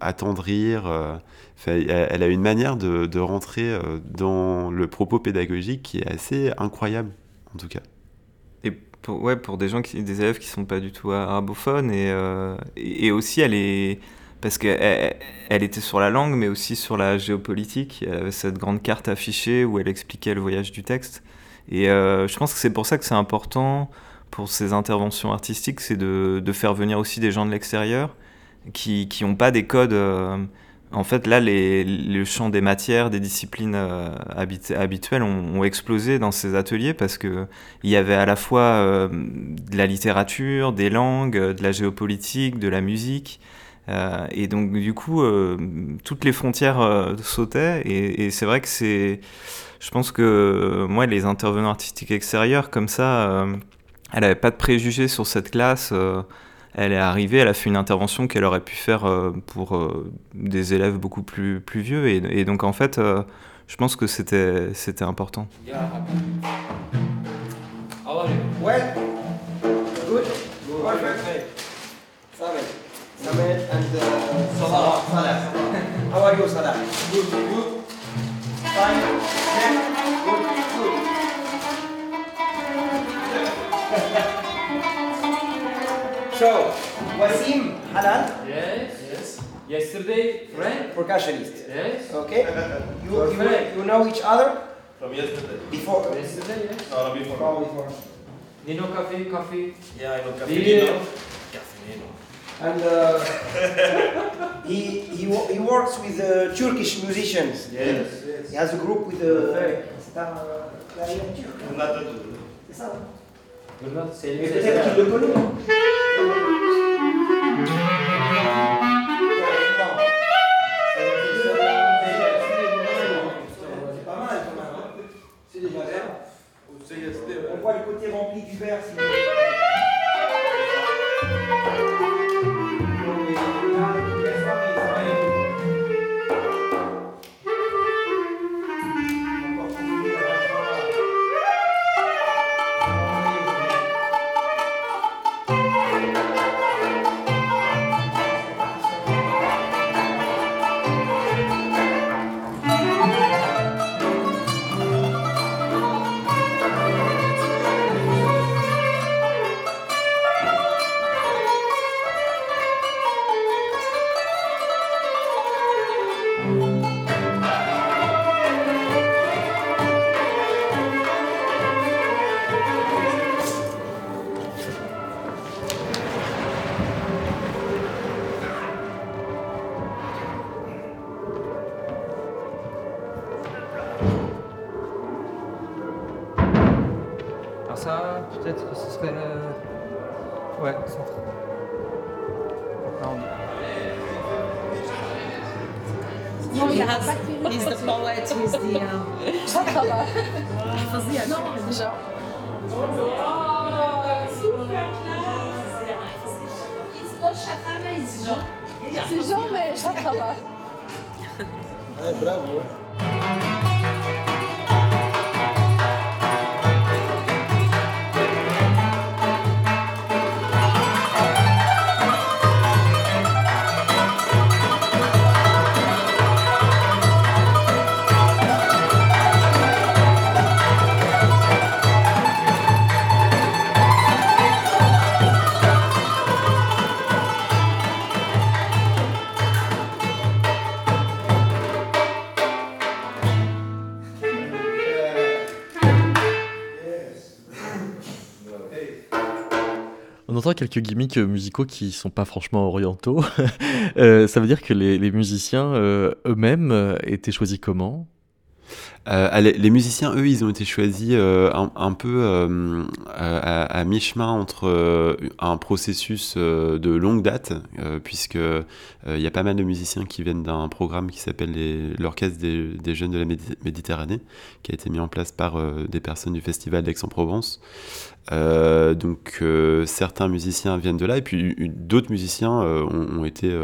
attendrir elle a une manière de, rentrer euh, dans le propos pédagogique qui est assez incroyable, en tout cas. Et pour, ouais, pour des gens, qui, des élèves qui sont pas du tout arabophones, et, euh, et, aussi elle est parce qu'elle elle était sur la langue, mais aussi sur la géopolitique. Elle avait cette grande carte affichée où elle expliquait le voyage du texte. Et euh, je pense que c'est pour ça que c'est important pour ces interventions artistiques, c'est de, faire venir aussi des gens de l'extérieur qui n'ont pas des codes. En fait, là, le champ des matières, des disciplines euh, habituelles ont, explosé dans ces ateliers parce qu'il y avait à la fois euh, de la littérature, des langues, de la géopolitique, de la musique. Euh, et donc, du coup, toutes les frontières sautaient. Et, et c'est vrai que c'est. Je pense que moi, les intervenants artistiques extérieurs, comme ça, elle n'avait pas de préjugés sur cette classe elle est arrivée, elle a fait une intervention qu'elle aurait pu faire euh, pour euh, des élèves beaucoup plus, plus vieux. Et, donc en fait, euh, je pense que c'était, c'était important. So, Wasim Hanan. Yes, yes. Yesterday, friend? Percussionist. Yes. Okay. You, you, you know each other? From yesterday. Before? Yesterday, yes. No, no, before. Oh, before. Nino Cafe, Cafe. Yeah, I know Cafe Nino. Nino. Nino. And uh, he, he, he works with uh, Turkish musicians. Yes, yes. He has a group with the star Mais peut-être qu'il le connaît. On voit le côté rempli du verre. Entend quelques gimmicks musicaux qui sont pas franchement orientaux. Euh, ça veut dire que les, les musiciens euh, eux-mêmes euh, étaient choisis comment? Euh, les musiciens, eux, ils ont été choisis euh, un, peu euh, à, mi-chemin entre un processus de longue date, puisque il y a pas mal de musiciens qui viennent d'un programme qui s'appelle l'Orchestre des, Jeunes de la Médi- Méditerranée, qui a été mis en place par des personnes du Festival d'Aix-en-Provence. Donc certains musiciens viennent de là, et puis d'autres musiciens ont, été,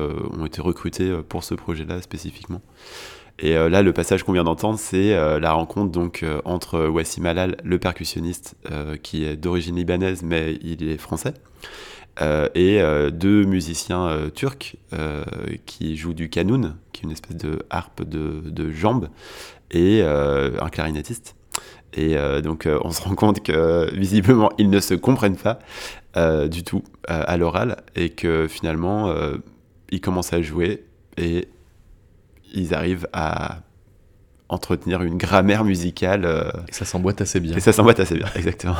recrutés pour ce projet-là spécifiquement. Et euh, là, le passage qu'on vient d'entendre, c'est euh, la rencontre donc euh, entre Wassim Halal, le percussionniste, qui est d'origine libanaise, mais il est français, et deux musiciens turcs qui jouent du kanoun, qui est une espèce de harpe de, de jambes, et un clarinettiste. Et donc, on se rend compte que visiblement, ils ne se comprennent pas du tout à l'oral, et que finalement, ils commencent à jouer et ils arrivent à entretenir une grammaire musicale. euh, Et ça s'emboîte assez bien. Et ça s'emboîte assez bien, exactement.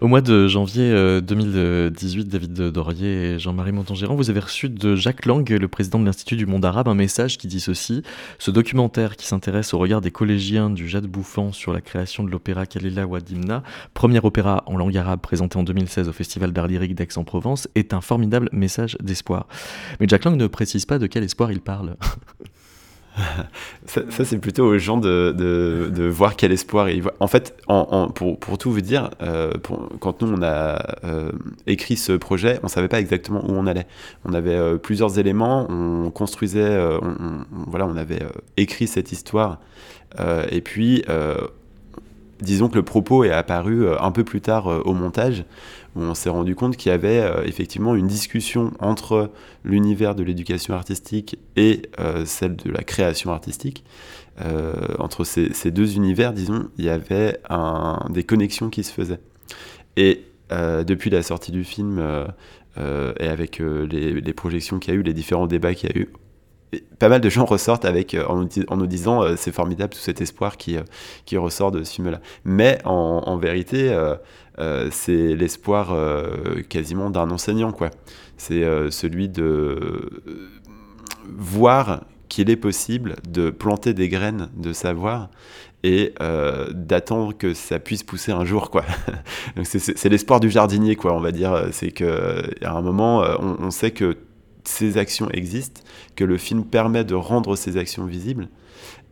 Au mois de janvier euh, 2018, David Dorier et Jean-Marie Montangérand, vous avez reçu de Jacques Lang, le président de l'Institut du monde arabe, un message qui dit ceci. Ce documentaire qui s'intéresse au regard des collégiens du Jade Bouffant sur la création de l'opéra Kalila Wadimna, premier opéra en langue arabe présenté en 2016 au Festival d'art lyrique d'Aix-en-Provence, est un formidable message d'espoir. Mais Jacques Lang ne précise pas de quel espoir il parle. ça, c'est plutôt aux gens de, de, de voir quel espoir ils voient. En fait, pour, pour tout vous dire, euh, pour- quand nous on a euh, écrit ce projet, on savait pas exactement où on allait. On avait euh, plusieurs éléments, on construisait, on, on- voilà, on avait écrit cette histoire, et puis disons que le propos est apparu euh, un peu plus tard euh, au montage, où on s'est rendu compte qu'il y avait euh, effectivement une discussion entre l'univers de l'éducation artistique et celle de la création artistique. Entre ces, deux univers, disons, il y avait des connexions qui se faisaient. Et depuis la sortie du film, et avec les, les projections qu'il y a eu, les différents débats qu'il y a eu, pas mal de gens ressortent avec, euh, en, nous, disant euh, c'est formidable tout cet espoir qui, euh, qui ressort de ce film-là. Mais en, vérité, c'est l'espoir quasiment d'un enseignant, quoi. C'est celui de voir qu'il est possible de planter des graines de savoir et d'attendre que ça puisse pousser un jour quoi. C'est- l'espoir du jardinier quoi, on va dire. C'est que à un moment, on sait que ces actions existent, que le film permet de rendre ces actions visibles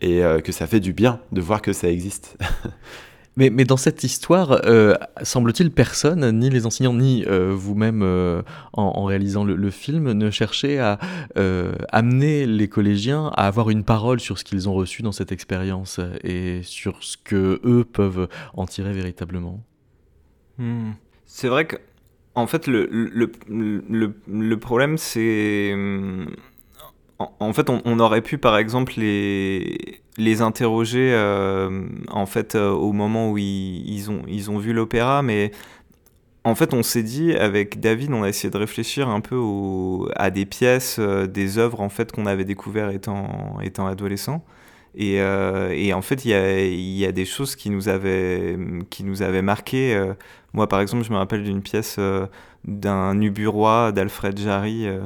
et euh, que ça fait du bien de voir que ça existe. Mais, mais dans cette histoire, euh, semble-t-il, personne, ni les enseignants, ni euh, vous-même euh, en, en réalisant le, le film, ne cherchait à euh, amener les collégiens à avoir une parole sur ce qu'ils ont reçu dans cette expérience et sur ce que eux peuvent en tirer véritablement. Hmm. C'est vrai que, en fait, le, le, le, le problème, c'est. hum, En, fait, on, aurait pu, par exemple, les, les interroger euh, en fait, euh, au moment où ils, ils ont, ils ont vu l'opéra, mais en fait, on s'est dit, avec David, on a essayé de réfléchir un peu à des pièces, euh, des œuvres en fait, qu'on avait découvertes étant, étant adolescent. Et, euh, et en fait, il y a, y a des choses qui nous avaient, qui nous avaient marqué. Moi, par exemple, je me rappelle d'une pièce euh, d'un Uburois d'Alfred Jarry euh,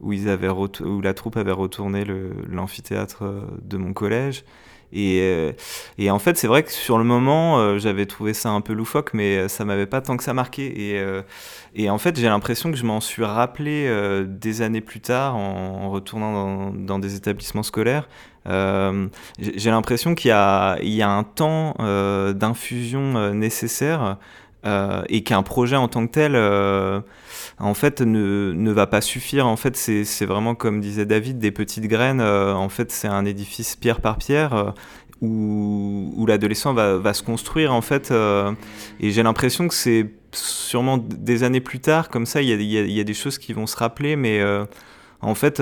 où, ils avaient où la troupe avait retourné l'amphithéâtre euh, de mon collège. Et, en fait, c'est vrai que sur le moment, j'avais trouvé ça un peu loufoque, mais ça m'avait pas tant que ça marqué. Et, en fait, j'ai l'impression que je m'en suis rappelé des années plus tard en, retournant dans, des établissements scolaires. j'ai l'impression qu'il y, a un temps d'infusion nécessaire euh, et qu'un projet en tant que tel, euh, en fait, ne, ne, va pas suffire. En fait, c'est vraiment comme disait David, des petites graines. Euh, en fait, c'est un édifice pierre par pierre où, où l'adolescent va, va, se construire en fait. et j'ai l'impression que c'est sûrement des années plus tard, comme ça, il y a, y a, des choses qui vont se rappeler, mais en fait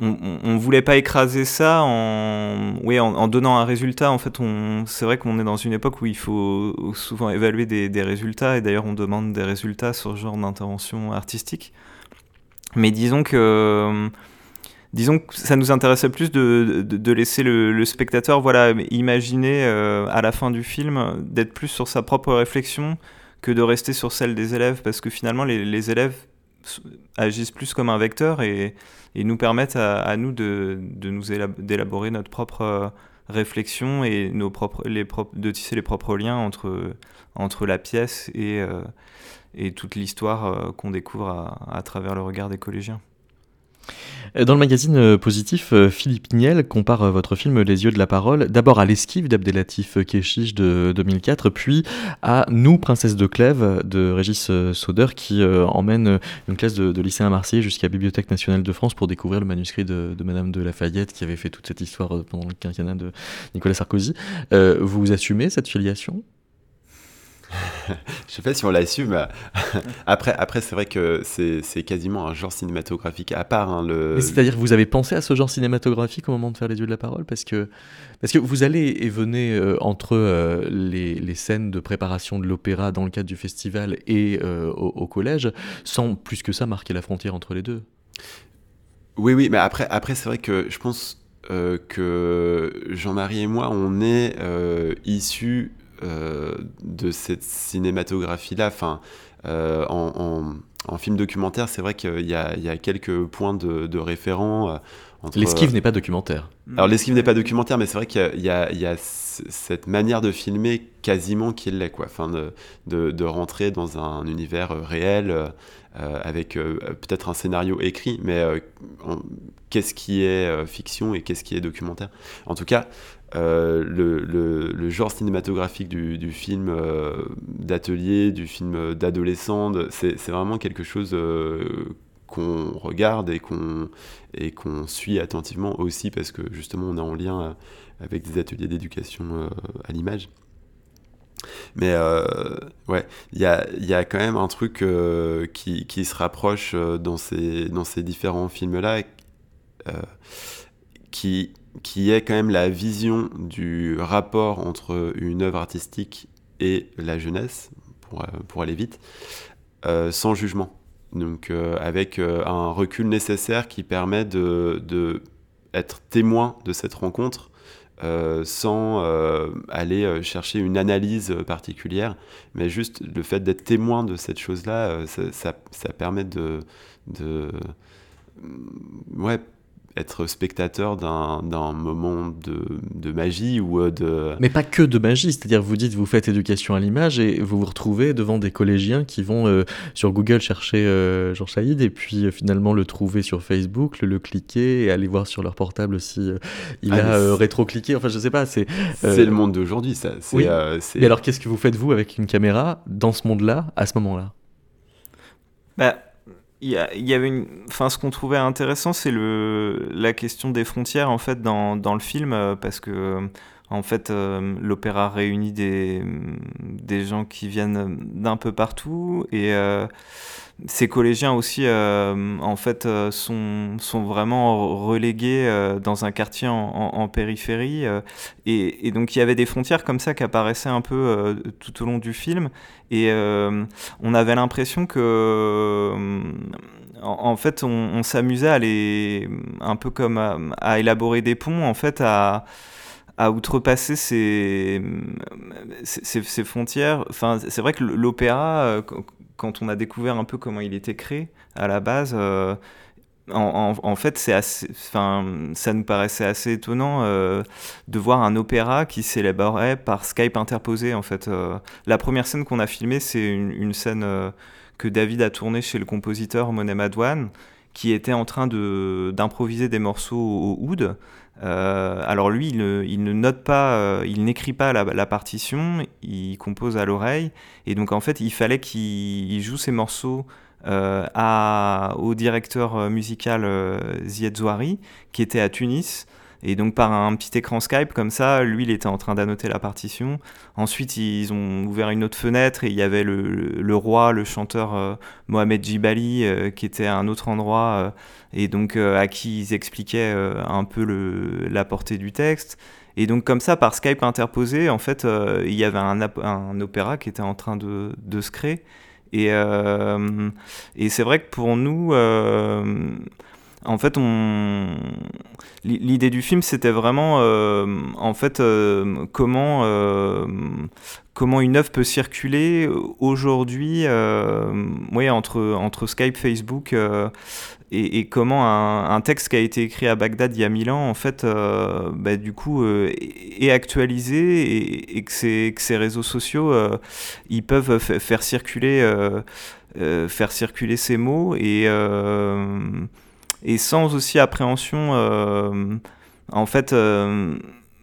on, on, voulait pas écraser ça en, oui, en, donnant un résultat. En fait, c'est vrai qu'on est dans une époque où il faut souvent évaluer des, résultats, et d'ailleurs on demande des résultats sur ce genre d'intervention artistique. Mais disons que, disons que ça nous intéressait plus de, de, laisser le, spectateur voilà, imaginer euh, à la fin du film, d'être plus sur sa propre réflexion que de rester sur celle des élèves, parce que finalement les, les élèves agissent plus comme un vecteur et nous permettent à, nous de, nous d'élaborer notre propre euh, réflexion et nos propres, de tisser les propres liens entre, entre la pièce et, euh, et toute l'histoire euh, qu'on découvre à, à travers le regard des collégiens. Dans le magazine euh, Positif, euh, Philippe Niel compare euh, votre film Les yeux de la parole d'abord à l'esquive d'Abdelatif Keshish de 2004, puis à Nous, princesse de Clèves de Régis Sauder qui emmène une classe de, lycéens à Marseille jusqu'à Bibliothèque nationale de France pour découvrir le manuscrit de, Madame de Lafayette qui avait fait toute cette histoire pendant le quinquennat de Nicolas Sarkozy. vous assumez cette filiation? Je sais pas si on l'assume. après, après c'est vrai que c'est quasiment un genre cinématographique à part. Hein, le... C'est-à-dire que vous avez pensé à ce genre cinématographique au moment de faire Les Dieux de la Parole? Parce que, parce que vous allez et venez euh, entre euh, les, les, scènes de préparation de l'opéra dans le cadre du festival et euh, au, collège, sans plus que ça marquer la frontière entre les deux? Oui, oui, mais après, après c'est vrai que je pense que Jean-Marie et moi, on est issus de cette cinématographie-là. Enfin, euh, en, film documentaire, c'est vrai qu'il y, a quelques points de, de référent. Euh, l'esquive n'est pas documentaire. Alors l'esquive n'est pas documentaire, mais c'est vrai qu'il y, a cette manière de filmer quasiment qui l'est, quoi. Enfin, de, de, rentrer dans un univers réel avec peut-être un scénario écrit, mais qu'est-ce qui est fiction et qu'est-ce qui est documentaire. En tout cas, euh, le, genre cinématographique du, film euh, d'atelier, du film d'adolescent, c'est vraiment quelque chose euh, qu'on regarde et qu'on qu'on suit attentivement aussi parce que justement on est en lien avec des ateliers d'éducation à l'image. Mais ouais, il y a, y a, quand même un truc qui, qui, se rapproche dans ces, dans ces différents films-là qui qui est quand même la vision du rapport entre une œuvre artistique et la jeunesse, pour, euh, pour aller vite, euh, sans jugement. Donc euh, avec un recul nécessaire qui permet de, de être témoin de cette rencontre sans aller chercher une analyse particulière, mais juste le fait d'être témoin de cette chose-là, ça, ça, ça, permet de, de ouais, être spectateur d'un moment de, de, magie ou euh, de... Mais pas que de magie, c'est-à-dire vous dites vous faites éducation à l'image et vous vous retrouvez devant des collégiens qui vont euh, sur Google chercher euh, Jean Saïd et puis finalement le trouver sur Facebook, le, cliquer et aller voir sur leur portable si il ah, a rétro-cliqué, enfin je sais pas, c'est... C'est le monde d'aujourd'hui ça. Oui. mais alors qu'est-ce que vous faites vous avec une caméra dans ce monde-là, à ce moment-là? Bah, il y, avait une enfin ce qu'on trouvait intéressant c'est le la question des frontières en fait dans, dans le film euh, parce que en fait euh, l'opéra réunit des des gens qui viennent d'un peu partout et euh, ces collégiens aussi en fait sont sont vraiment relégués dans un quartier en, périphérie et, donc il y avait des frontières comme ça qui apparaissaient un peu tout au long du film et euh, on avait l'impression que, euh, en, fait, on, s'amusait à aller, un peu comme à, élaborer des ponts, en fait, à, outrepasser ces, ces, frontières. Enfin, c'est vrai que l'opéra, euh, quand on a découvert un peu comment il était créé à la base, en, fait, c'est ça nous paraissait assez étonnant euh, de voir un opéra qui célébrait par Skype interposé. En fait, euh. la première scène qu'on a filmée, c'est une, scène euh, que David a tournée chez le compositeur Monet Madouane, qui était en train de d'improviser des morceaux au, oud. Alors lui, il ne, note pas, il n'écrit pas la, partition, il compose à l'oreille, et donc en fait, il fallait qu'il joue ces morceaux euh, à, au directeur euh, musical euh, Zied Zouari, qui était à Tunis. Et donc par un petit écran Skype comme ça, lui il était en train d'annoter la partition. Ensuite ils ont ouvert une autre fenêtre et il y avait le, roi, le chanteur Mohamed Jibali qui était à un autre endroit et donc à qui ils expliquaient un peu la portée du texte. Et donc comme ça par Skype interposé, en fait il y avait un, opéra qui était en train de, se créer. Et, euh, c'est vrai que pour nous, euh, en fait, on... l'idée du film, c'était vraiment, euh, en fait, comment, comment une œuvre peut circuler aujourd'hui, entre, entre Skype, Facebook, et, comment un, texte qui a été écrit à Bagdad il y a mille ans, en fait, euh, bah, du coup, euh, est actualisé et, que, ces, que, ces, réseaux sociaux, euh, ils peuvent faire circuler, faire circuler ces mots et, et sans aussi appréhension, en fait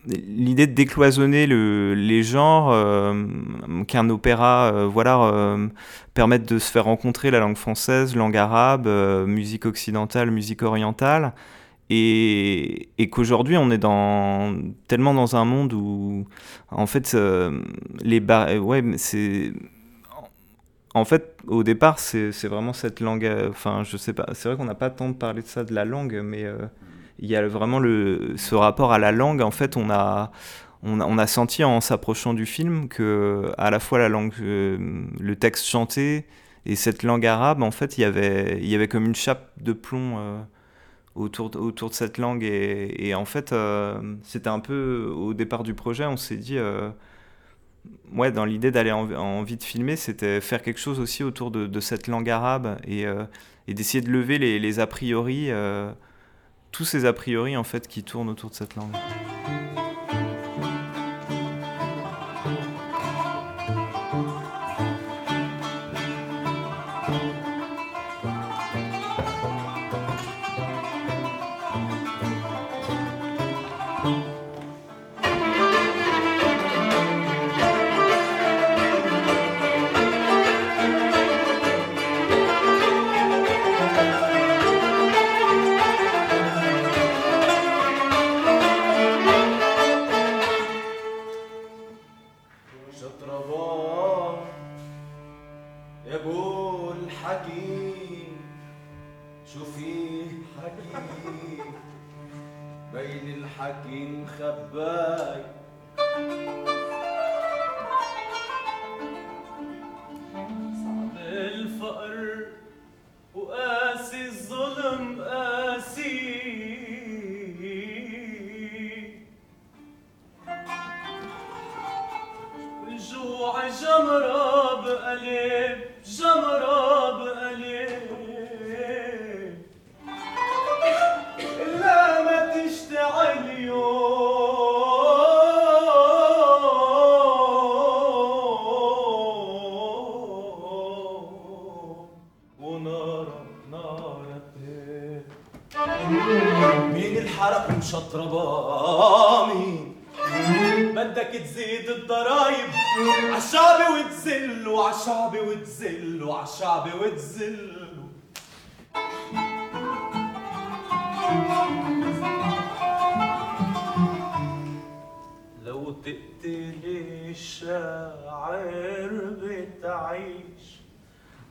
l'idée de décloisonner le, les genres, euh, qu'un opéra euh, voilà, euh, permette de se faire rencontrer la langue française, langue arabe, musique occidentale, musique orientale, et, qu'aujourd'hui on est tellement dans un monde où en fait les ouais, c'est en fait, au départ, c'est vraiment cette langue. Enfin, je sais pas. C'est vrai qu'on n'a pas tant parlé de ça, de la langue, mais il y a vraiment ce rapport à la langue. En fait, on a, on a, senti en s'approchant du film que à la fois la langue, euh, le texte chanté et cette langue arabe, en fait, il y avait, il y avait comme une chape de plomb euh, autour, autour de cette langue. Et, en fait, euh, c'était un peu au départ du projet, on s'est dit. Ouais, dans l'idée d'aller en, envie de filmer, c'était faire quelque chose aussi autour de, de cette langue arabe et, et d'essayer de lever les, les a priori tous ces a priori en fait qui tournent autour de cette langue.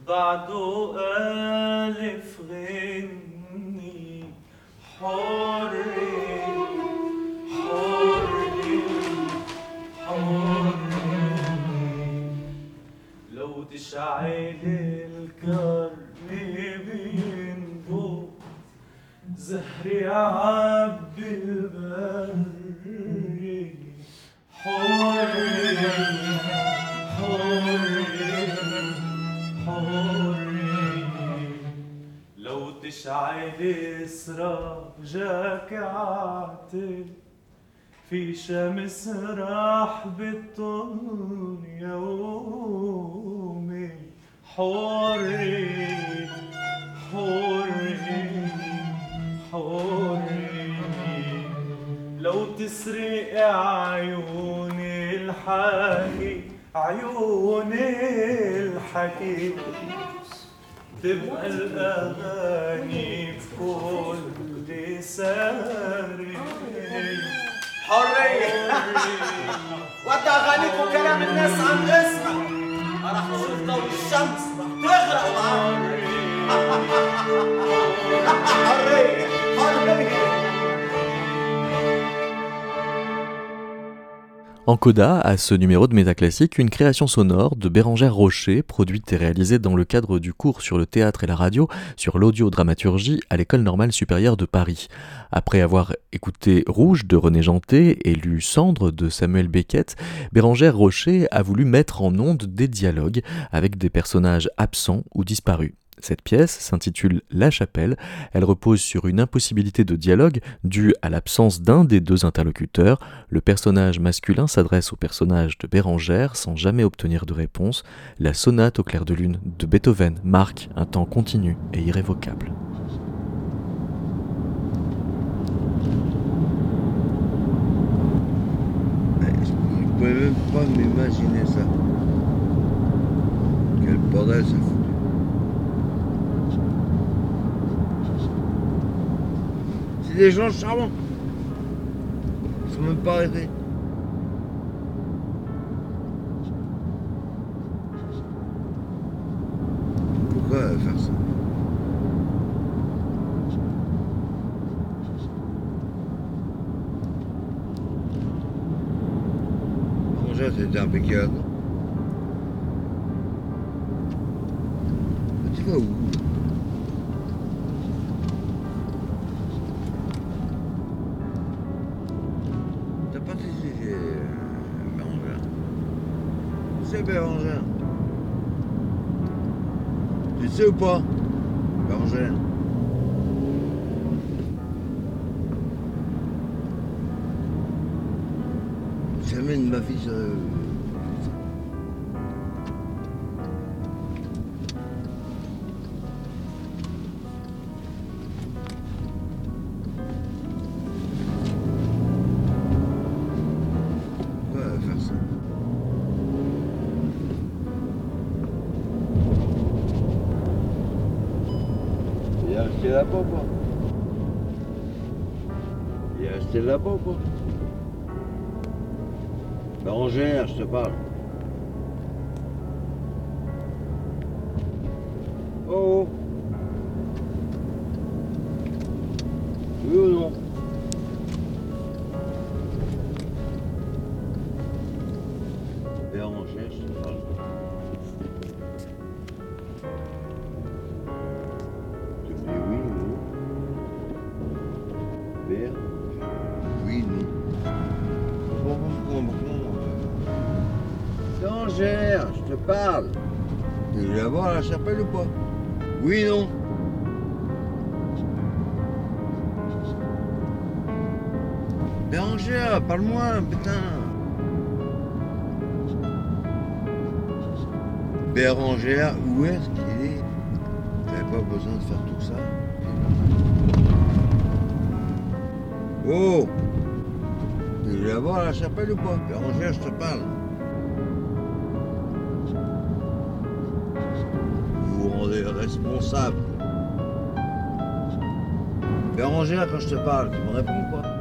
بعده ألف غني. حر حر حر لو تشعل الكرم بينبو زهري عب البر حر حر اشعل سراجك عاتب في شمس راح بالطن يومي حري حري حري لو تسرق عيوني الحكي عيوني الحكي. تبقى الأغاني بكل ساري حرية ودي أغانيك وكلام الناس عن اسمك راح تشوف ضوء الشمس تغرق معاك حرية حرية En coda, à ce numéro de Métaclassique, une création sonore de Bérangère Rocher, produite et réalisée dans le cadre du cours sur le théâtre et la radio sur l'audiodramaturgie à l'École normale supérieure de Paris. Après avoir écouté Rouge de René Janté et lu Cendre de Samuel Beckett, Bérangère Rocher a voulu mettre en onde des dialogues avec des personnages absents ou disparus. Cette pièce s'intitule La Chapelle. Elle repose sur une impossibilité de dialogue due à l'absence d'un des deux interlocuteurs. Le personnage masculin s'adresse au personnage de Bérangère sans jamais obtenir de réponse. La sonate au clair de lune de Beethoven marque un temps continu et irrévocable. Je pouvais même pas m'imaginer ça. Quel ça. Des gens charmants. Ils sont même pas arrêtés. Pourquoi faire ça? Déjà, c'était impeccable. Tu où? Pas Oui, non. Bérangère, parle-moi, putain. Bérangère, où est-ce qu'il est? T'avais pas besoin de faire tout ça. Oh! Tu veux la voir la chapelle ou pas? Bérangère, je te parle. Responsable. Bérangère, quand je te parle, tu me réponds ou